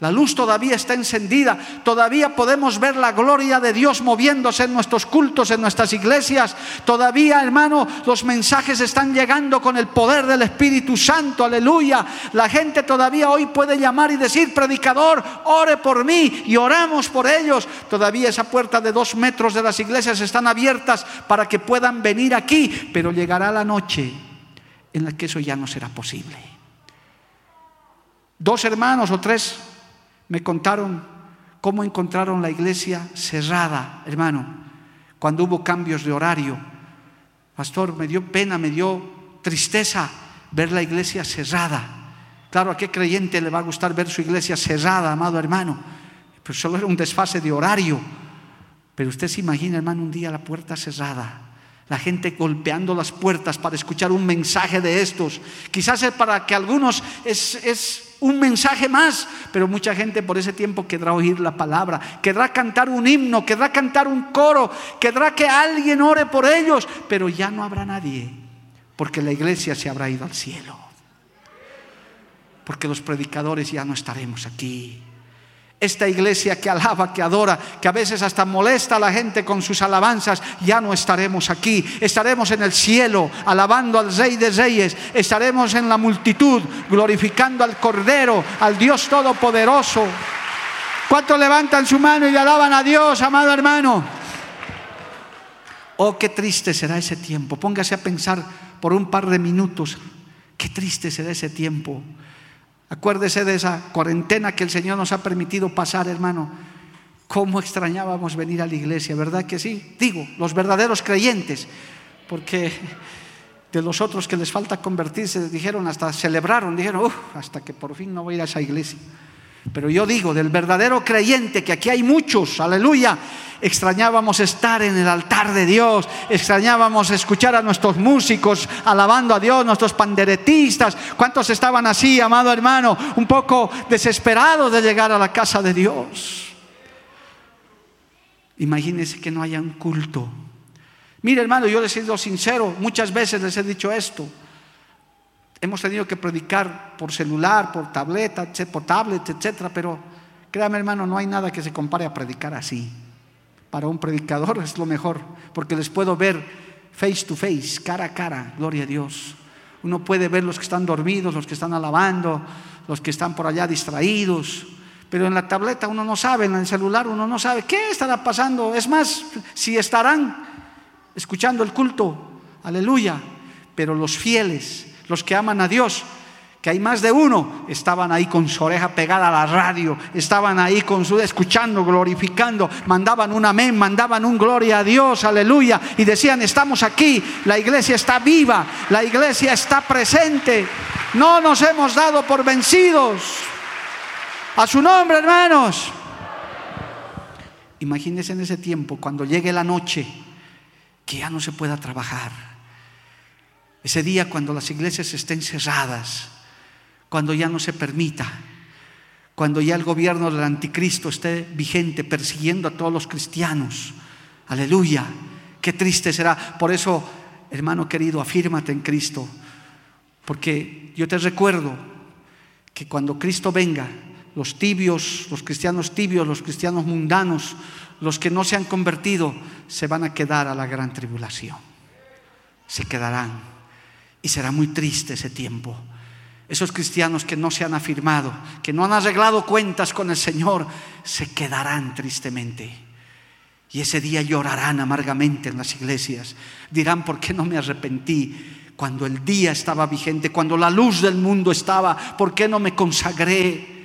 La luz todavía está encendida, todavía podemos ver la gloria de Dios moviéndose en nuestros cultos, en nuestras iglesias. Todavía, hermano, los mensajes están llegando con el poder del Espíritu Santo, aleluya. La gente todavía hoy puede llamar y decir, predicador, ore por mí y oramos por ellos. Todavía esa puerta de dos metros de las iglesias están abiertas para que puedan venir aquí, pero llegará la noche en la que eso ya no será posible. Dos hermanos o tres me contaron cómo encontraron la iglesia cerrada, hermano, cuando hubo cambios de horario. Pastor, me dio pena, me dio tristeza ver la iglesia cerrada. Claro, ¿a qué creyente le va a gustar ver su iglesia cerrada, amado hermano? Pero solo era un desfase de horario. Pero usted se imagina, hermano, un día la puerta cerrada. La gente golpeando las puertas para escuchar un mensaje de estos. Quizás para que algunos es, es un mensaje más, pero mucha gente por ese tiempo querrá oír la palabra, querrá cantar un himno, querrá cantar un coro, querrá que alguien ore por ellos, pero ya no habrá nadie, porque la iglesia se habrá ido al cielo, porque los predicadores ya no estaremos aquí. Esta iglesia que alaba, que adora, que a veces hasta molesta a la gente con sus alabanzas, ya no estaremos aquí. Estaremos en el cielo alabando al Rey de Reyes. Estaremos en la multitud glorificando al Cordero, al Dios Todopoderoso. ¿Cuántos levantan su mano y le alaban a Dios, amado hermano? Oh, qué triste será ese tiempo. Póngase a pensar por un par de minutos. Qué triste será ese tiempo. Acuérdese de esa cuarentena que el Señor nos ha permitido pasar, hermano. Cómo extrañábamos venir a la iglesia, ¿verdad que sí? Digo, los verdaderos creyentes, porque de los otros que les falta convertirse, dijeron, hasta celebraron, dijeron, hasta que por fin no voy a ir a esa iglesia. Pero yo digo, del verdadero creyente, que aquí hay muchos, aleluya, extrañábamos estar en el altar de Dios, extrañábamos escuchar a nuestros músicos alabando a Dios, nuestros panderetistas. ¿Cuántos estaban así, amado hermano, un poco desesperados de llegar a la casa de Dios? Imagínense que no haya un culto. Mire, hermano, yo les he sido sincero, muchas veces les he dicho esto. Hemos tenido que predicar por celular, por tableta, por tablet, etcétera, pero créame, hermano, no hay nada que se compare a predicar así. Para un predicador es lo mejor, porque les puedo ver face to face, cara a cara, gloria a Dios. Uno puede ver los que están dormidos, los que están alabando, los que están por allá distraídos. Pero en la tableta uno no sabe, en el celular uno no sabe qué estará pasando. Es más, si estarán escuchando el culto, aleluya. Pero los fieles, los que aman a Dios, que hay más de uno, estaban ahí con su oreja pegada a la radio, estaban ahí con su escuchando, glorificando, mandaban un amén, mandaban un gloria a Dios, aleluya, y decían, estamos aquí, la iglesia está viva, la iglesia está presente, no nos hemos dado por vencidos. A su nombre, hermanos. Imagínense en ese tiempo, cuando llegue la noche, que ya no se pueda trabajar. Ese día cuando las iglesias estén cerradas, cuando ya no se permita, cuando ya el gobierno del anticristo esté vigente, persiguiendo a todos los cristianos. Aleluya. Qué triste será. Por eso, hermano querido, afírmate en Cristo. Porque yo te recuerdo que cuando Cristo venga, los tibios, los cristianos tibios, los cristianos mundanos, los que no se han convertido, se van a quedar a la gran tribulación. Se quedarán. Y será muy triste ese tiempo. Esos cristianos que no se han afirmado, que no han arreglado cuentas con el Señor, se quedarán tristemente. Y ese día llorarán amargamente en las iglesias. Dirán, ¿por qué no me arrepentí? Cuando el día estaba vigente, cuando la luz del mundo estaba, ¿por qué no me consagré?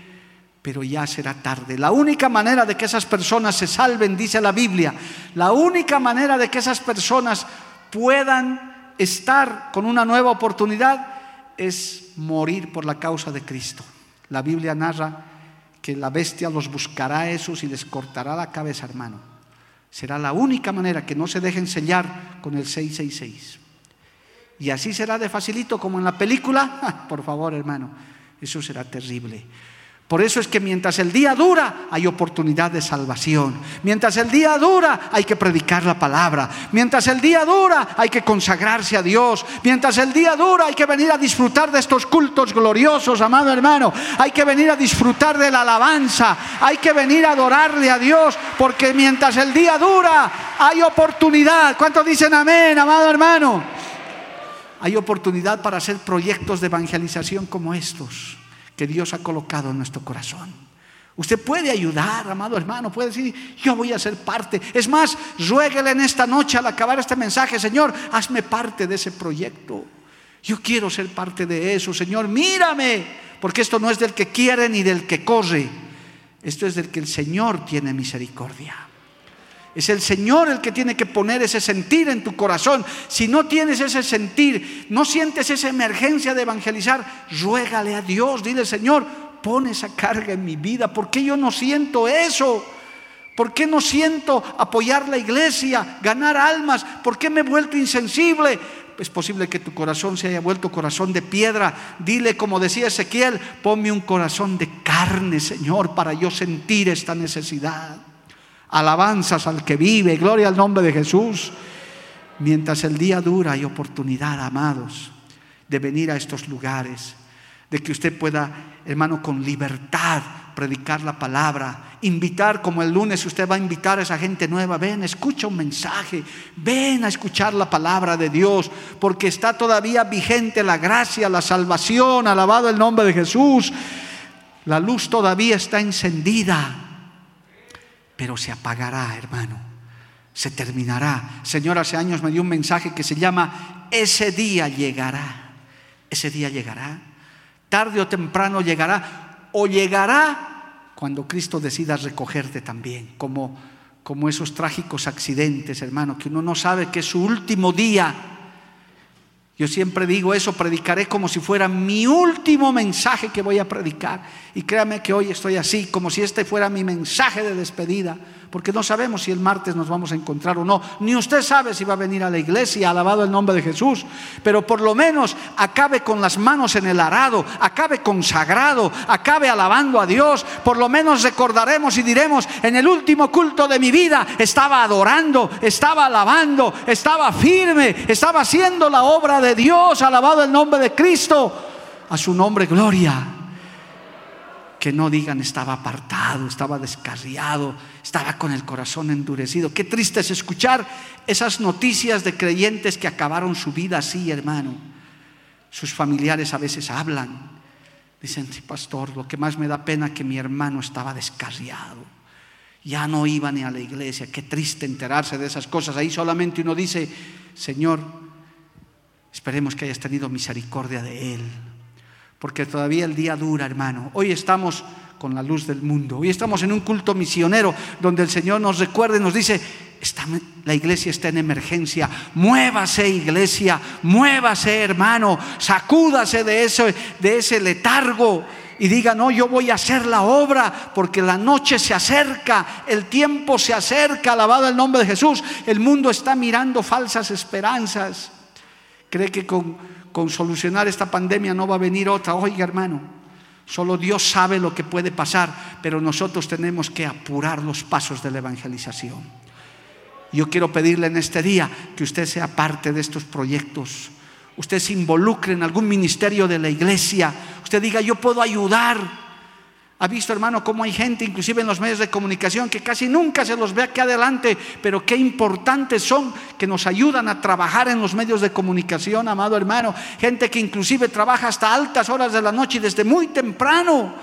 pero ya será tarde. La única manera de que esas personas se salven, dice la Biblia, la única manera de que esas personas puedan estar con una nueva oportunidad es morir por la causa de Cristo. La Biblia narra que la bestia los buscará a esos y les cortará la cabeza, hermano. Será la única manera que no se dejen sellar con el 666. Y así será de facilito como en la película. Por favor, hermano, eso será terrible. Por eso es que mientras el día dura hay oportunidad de salvación. Mientras el día dura hay que predicar la palabra. Mientras el día dura hay que consagrarse a Dios. Mientras el día dura hay que venir a disfrutar de estos cultos gloriosos, amado hermano. Hay que venir a disfrutar de la alabanza. Hay que venir a adorarle a Dios. Porque mientras el día dura hay oportunidad. ¿Cuántos dicen amén, amado hermano? Hay oportunidad para hacer proyectos de evangelización como estos que Dios ha colocado en nuestro corazón. Usted puede ayudar, amado hermano, puede decir, yo voy a ser parte. Es más, ruéguele en esta noche al acabar este mensaje, Señor, hazme parte de ese proyecto. Yo quiero ser parte de eso, Señor, mírame, porque esto no es del que quiere ni del que corre, esto es del que el Señor tiene misericordia. Es el Señor el que tiene que poner ese sentir en tu corazón. Si no tienes ese sentir, no sientes esa emergencia de evangelizar, ruégale a Dios, dile Señor, pon esa carga en mi vida. ¿Por qué yo no siento eso? ¿Por qué no siento apoyar la iglesia, ganar almas? ¿Por qué me he vuelto insensible? Es posible que tu corazón se haya vuelto corazón de piedra. Dile, como decía Ezequiel, ponme un corazón de carne, Señor, para yo sentir esta necesidad alabanzas al que vive, gloria al nombre de Jesús. Mientras el día dura hay oportunidad, amados, de venir a estos lugares, de que usted pueda, hermano, con libertad predicar la palabra, invitar como el lunes usted va a invitar a esa gente nueva, ven, escucha un mensaje, ven a escuchar la palabra de Dios, porque está todavía vigente la gracia, la salvación, alabado el nombre de Jesús, la luz todavía está encendida pero se apagará, hermano. Se terminará. Señor, hace años me dio un mensaje que se llama, ese día llegará. Ese día llegará. Tarde o temprano llegará. O llegará cuando Cristo decida recogerte también. Como, como esos trágicos accidentes, hermano, que uno no sabe que es su último día yo siempre digo eso, predicaré como si fuera mi último mensaje que voy a predicar. Y créame que hoy estoy así, como si este fuera mi mensaje de despedida porque no sabemos si el martes nos vamos a encontrar o no. Ni usted sabe si va a venir a la iglesia, alabado el nombre de Jesús, pero por lo menos acabe con las manos en el arado, acabe consagrado, acabe alabando a Dios. Por lo menos recordaremos y diremos, en el último culto de mi vida estaba adorando, estaba alabando, estaba firme, estaba haciendo la obra de Dios, alabado el nombre de Cristo. A su nombre, gloria que no digan estaba apartado, estaba descarriado, estaba con el corazón endurecido. Qué triste es escuchar esas noticias de creyentes que acabaron su vida así, hermano. Sus familiares a veces hablan. Dicen, sí, pastor, lo que más me da pena es que mi hermano estaba descarriado. Ya no iba ni a la iglesia. Qué triste enterarse de esas cosas. Ahí solamente uno dice, Señor, esperemos que hayas tenido misericordia de él porque todavía el día dura, hermano. Hoy estamos con la luz del mundo. Hoy estamos en un culto misionero donde el Señor nos recuerda y nos dice, la iglesia está en emergencia, muévase iglesia, muévase hermano, sacúdase de, eso, de ese letargo y diga, no, yo voy a hacer la obra porque la noche se acerca, el tiempo se acerca, alabado el nombre de Jesús, el mundo está mirando falsas esperanzas. Cree que con con solucionar esta pandemia no va a venir otra. Oiga, hermano, solo Dios sabe lo que puede pasar, pero nosotros tenemos que apurar los pasos de la evangelización. Yo quiero pedirle en este día que usted sea parte de estos proyectos. Usted se involucre en algún ministerio de la iglesia. Usted diga, yo puedo ayudar ha visto, hermano, cómo hay gente, inclusive en los medios de comunicación, que casi nunca se los ve aquí adelante, pero qué importantes son que nos ayudan a trabajar en los medios de comunicación, amado hermano. Gente que inclusive trabaja hasta altas horas de la noche y desde muy temprano.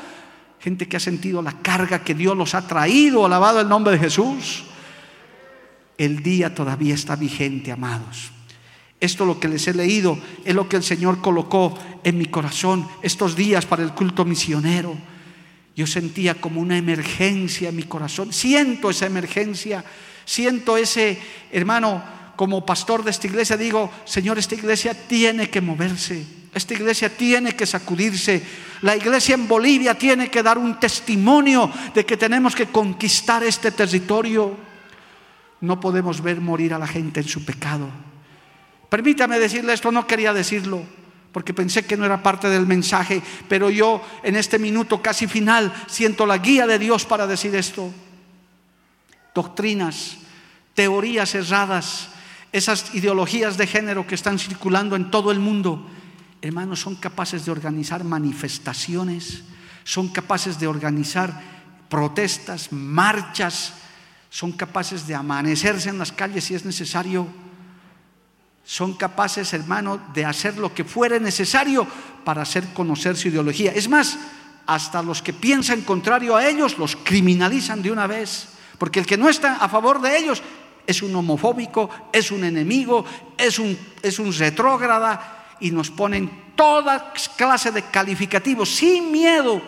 Gente que ha sentido la carga que Dios los ha traído, alabado el nombre de Jesús. El día todavía está vigente, amados. Esto lo que les he leído es lo que el Señor colocó en mi corazón estos días para el culto misionero. Yo sentía como una emergencia en mi corazón. Siento esa emergencia. Siento ese, hermano, como pastor de esta iglesia, digo, Señor, esta iglesia tiene que moverse. Esta iglesia tiene que sacudirse. La iglesia en Bolivia tiene que dar un testimonio de que tenemos que conquistar este territorio. No podemos ver morir a la gente en su pecado. Permítame decirle esto, no quería decirlo porque pensé que no era parte del mensaje, pero yo en este minuto casi final siento la guía de Dios para decir esto. Doctrinas, teorías erradas, esas ideologías de género que están circulando en todo el mundo, hermanos, son capaces de organizar manifestaciones, son capaces de organizar protestas, marchas, son capaces de amanecerse en las calles si es necesario son capaces, hermano, de hacer lo que fuere necesario para hacer conocer su ideología. Es más, hasta los que piensan contrario a ellos los criminalizan de una vez, porque el que no está a favor de ellos es un homofóbico, es un enemigo, es un, es un retrógrada y nos ponen toda clase de calificativos sin miedo.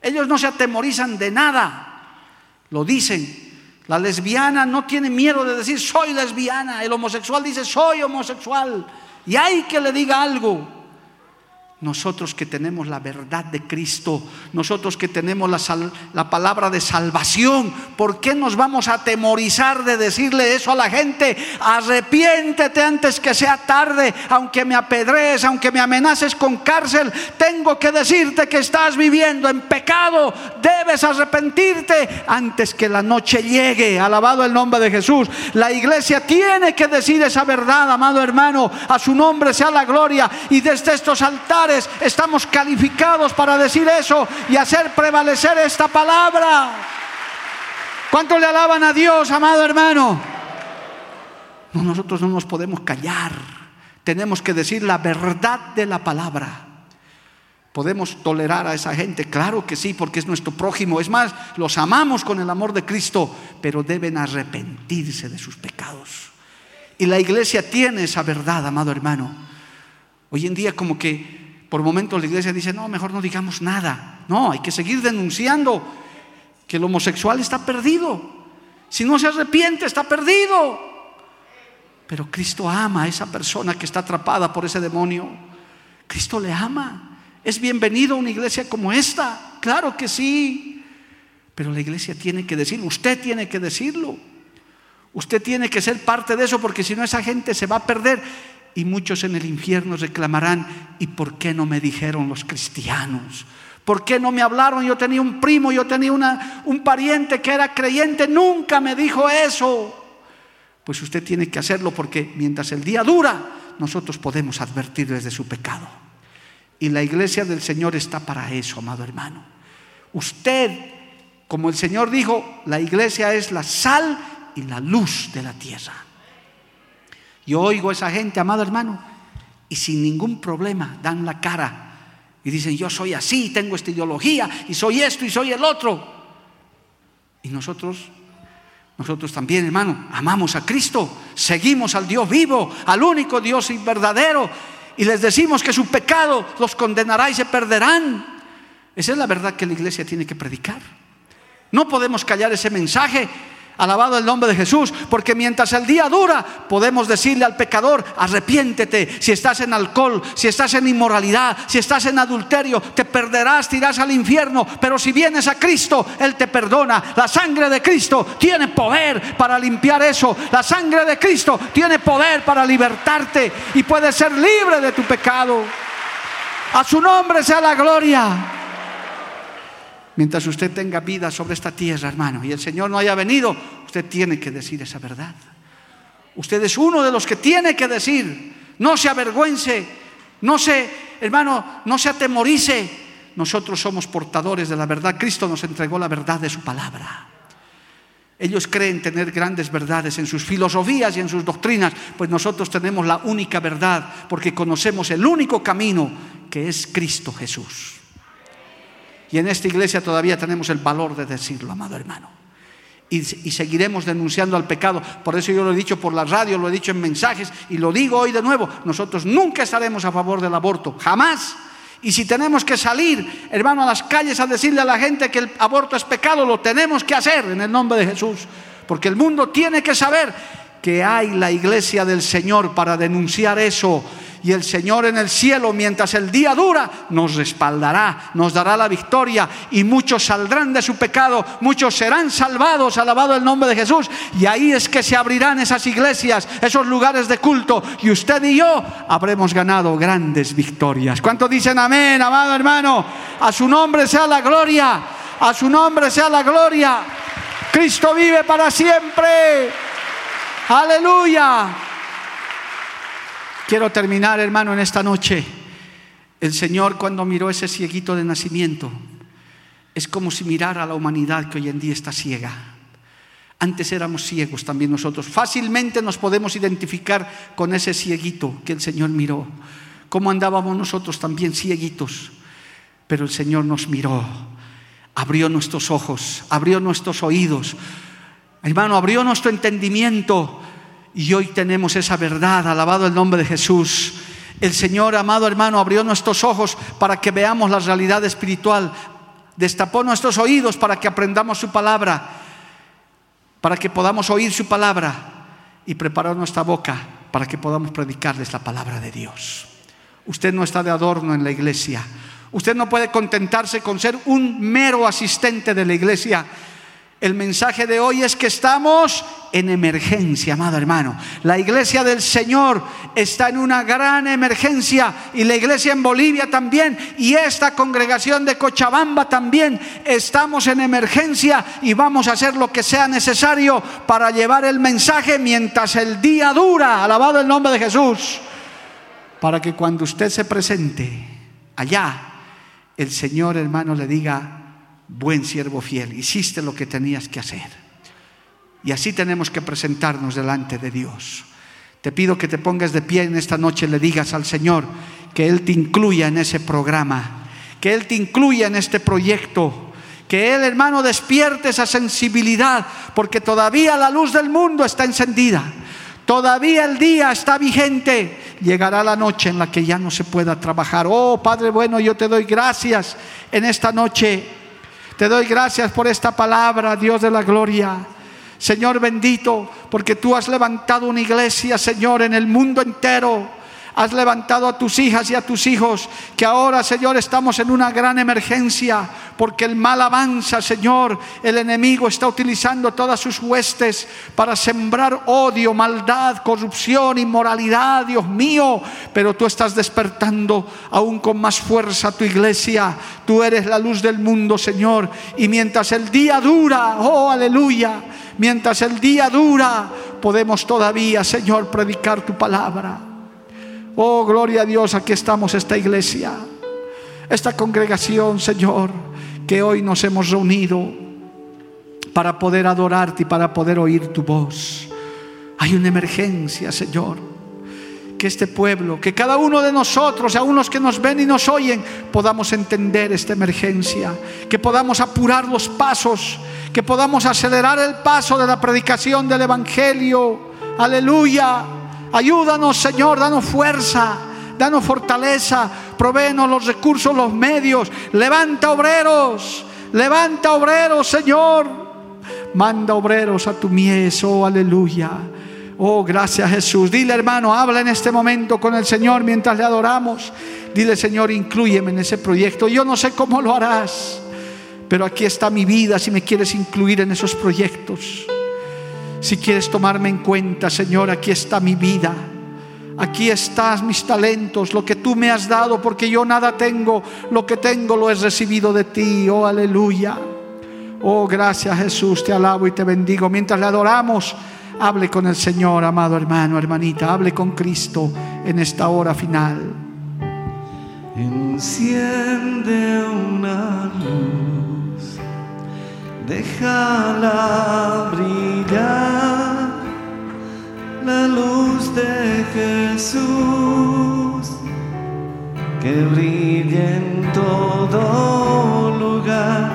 Ellos no se atemorizan de nada, lo dicen la lesbiana no tiene miedo de decir soy lesbiana. El homosexual dice soy homosexual. Y hay que le diga algo. Nosotros que tenemos la verdad de Cristo, nosotros que tenemos la, la, palabra de salvación, ¿por qué nos vamos a atemorizar de decirle eso a la gente? Arrepiéntete antes que sea tarde, aunque me apedrees, aunque me amenaces con cárcel, tengo que decirte que estás viviendo en pecado, debes arrepentirte antes que la noche llegue. Alabado el nombre de Jesús. La iglesia tiene que decir esa verdad, amado hermano, a su nombre sea la gloria y desde estos altares estamos calificados para decir eso y hacer prevalecer esta palabra. ¿Cuánto le alaban a Dios, amado hermano? No, nosotros no nos podemos callar. Tenemos que decir la verdad de la palabra. ¿Podemos tolerar a esa gente? Claro que sí, porque es nuestro prójimo. Es más, los amamos con el amor de Cristo, pero deben arrepentirse de sus pecados. Y la iglesia tiene esa verdad, amado hermano. Hoy en día como que por momentos la iglesia dice, no, mejor no digamos nada. No, hay que seguir denunciando que el homosexual está perdido. Si no se arrepiente, está perdido. Pero Cristo ama a esa persona que está atrapada por ese demonio. Cristo le ama. ¿Es bienvenido a una iglesia como esta? Claro que sí. Pero la iglesia tiene que decirlo, usted tiene que decirlo. Usted tiene que ser parte de eso porque si no esa gente se va a perder y muchos en el infierno reclamarán, ¿y por qué no me dijeron los cristianos? ¿Por qué no me hablaron? Yo tenía un primo, yo tenía una, un pariente que era creyente, nunca me dijo eso. Pues usted tiene que hacerlo porque mientras el día dura, nosotros podemos advertir desde su pecado. Y la iglesia del Señor está para eso, amado hermano. Usted, como el Señor dijo, la iglesia es la sal y la luz de la tierra. Yo oigo a esa gente, amado hermano, y sin ningún problema dan la cara y dicen, yo soy así, tengo esta ideología, y soy esto y soy el otro. Y nosotros, nosotros también, hermano, amamos a Cristo, seguimos al Dios vivo, al único Dios verdadero, y les decimos que su pecado los condenará y se perderán. Esa es la verdad que la iglesia tiene que predicar. No podemos callar ese mensaje. Alabado el nombre de Jesús, porque mientras el día dura, podemos decirle al pecador, arrepiéntete, si estás en alcohol, si estás en inmoralidad, si estás en adulterio, te perderás, te irás al infierno, pero si vienes a Cristo, Él te perdona. La sangre de Cristo tiene poder para limpiar eso, la sangre de Cristo tiene poder para libertarte y puedes ser libre de tu pecado. A su nombre sea la gloria mientras usted tenga vida sobre esta tierra, hermano, y el Señor no haya venido, usted tiene que decir esa verdad. Usted es uno de los que tiene que decir, no se avergüence, no se, hermano, no se atemorice. Nosotros somos portadores de la verdad. Cristo nos entregó la verdad de su palabra. Ellos creen tener grandes verdades en sus filosofías y en sus doctrinas, pues nosotros tenemos la única verdad porque conocemos el único camino que es Cristo Jesús. Y en esta iglesia todavía tenemos el valor de decirlo, amado hermano. Y, seguiremos denunciando al pecado. Por eso yo lo he dicho por la radio, lo he dicho en mensajes y lo digo hoy de nuevo. Nosotros nunca estaremos a favor del aborto, jamás. Y si tenemos que salir, hermano, a las calles a decirle a la gente que el aborto es pecado, lo tenemos que hacer en el nombre de Jesús. Porque el mundo tiene que saber que hay la iglesia del Señor para denunciar eso y el Señor en el cielo, mientras el día dura, nos respaldará, nos dará la victoria y muchos saldrán de su pecado, muchos serán salvados, alabado el nombre de Jesús. Y ahí es que se abrirán esas iglesias, esos lugares de culto y usted y yo habremos ganado grandes victorias. ¿Cuántos dicen amén, amado hermano? A su nombre sea la gloria, a su nombre sea la gloria. Cristo vive para siempre. Aleluya. Quiero terminar, hermano, en esta noche. El Señor cuando miró ese cieguito de nacimiento, es como si mirara a la humanidad que hoy en día está ciega. Antes éramos ciegos también nosotros. Fácilmente nos podemos identificar con ese cieguito que el Señor miró. Cómo andábamos nosotros también cieguitos. Pero el Señor nos miró, abrió nuestros ojos, abrió nuestros oídos. Hermano, abrió nuestro entendimiento y hoy tenemos esa verdad, alabado el nombre de Jesús. El Señor, amado hermano, abrió nuestros ojos para que veamos la realidad espiritual. Destapó nuestros oídos para que aprendamos su palabra, para que podamos oír su palabra y preparó nuestra boca para que podamos predicarles la palabra de Dios. Usted no está de adorno en la iglesia. Usted no puede contentarse con ser un mero asistente de la iglesia el mensaje de hoy es que estamos en emergencia, amado hermano. La iglesia del Señor está en una gran emergencia y la iglesia en Bolivia también y esta congregación de Cochabamba también. Estamos en emergencia y vamos a hacer lo que sea necesario para llevar el mensaje mientras el día dura. Alabado el nombre de Jesús. Para que cuando usted se presente allá, el Señor hermano le diga, buen siervo fiel, hiciste lo que tenías que hacer. Y así tenemos que presentarnos delante de Dios. Te pido que te pongas de pie en esta noche y le digas al Señor que Él te incluya en ese programa. que Él te incluya en este proyecto. Que Él, hermano, despierte esa sensibilidad, porque todavía la luz del mundo está encendida. Todavía el día está vigente. Llegará la noche en la que ya no se pueda trabajar. Oh Padre bueno, yo te doy gracias en esta noche. Te doy gracias por esta palabra, Dios de la gloria. Señor bendito, porque tú has levantado una iglesia, Señor, en el mundo entero Has levantado a tus hijas y a tus hijos, que ahora, Señor, estamos en una gran emergencia, porque el mal avanza, Señor. El enemigo está utilizando todas sus huestes para sembrar odio, maldad, corrupción, inmoralidad, Dios mío. Pero tú estás despertando aún con más fuerza tu iglesia. Tú eres la luz del mundo, Señor. Y mientras el día dura, oh, aleluya, mientras el día dura, podemos todavía, Señor, predicar tu palabra. Oh, gloria a Dios, aquí estamos esta iglesia, esta congregación, Señor, que hoy nos hemos reunido para poder adorarte y para poder oír tu voz. Hay una emergencia, Señor. Que este pueblo, que cada uno de nosotros, aún los que nos ven y nos oyen, podamos entender esta emergencia, que podamos apurar los pasos, que podamos acelerar el paso de la predicación del Evangelio. Aleluya Ayúdanos, Señor, danos fuerza, danos fortaleza, proveenos los recursos, los medios. Levanta obreros, levanta obreros, Señor. Manda obreros a tu mies, oh aleluya. Oh, gracias Jesús. Dile hermano, habla en este momento con el Señor mientras le adoramos. Dile Señor, incluyeme en ese proyecto. Yo no sé cómo lo harás, pero aquí está mi vida si me quieres incluir en esos proyectos. Si quieres tomarme en cuenta, Señor, aquí está mi vida. Aquí están mis talentos, lo que tú me has dado, porque yo nada tengo, lo que tengo lo he recibido de ti. Oh, aleluya. Oh, gracias Jesús, te alabo y te bendigo. Mientras le adoramos, hable con el Señor, amado hermano, hermanita, hable con Cristo en esta hora final. Enciende una luz déjala brillar la luz de Jesús que brille en todo lugar,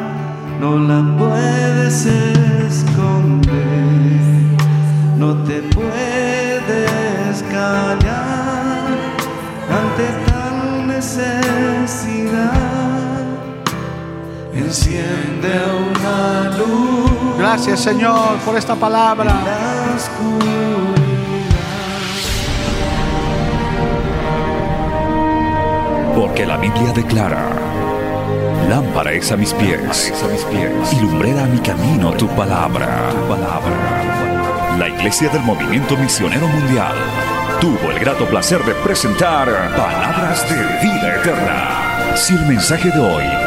no la puedes esconder, no te enciende una luz. Gracias Señor por esta palabra. Porque la Biblia declara, lámpara es a mis pies, a mis pies, y lumbrera a mi camino tu palabra, tu palabra. La Iglesia del Movimiento Misionero Mundial tuvo el grato placer de presentar Palabras de Vida Eterna. Si el mensaje de hoy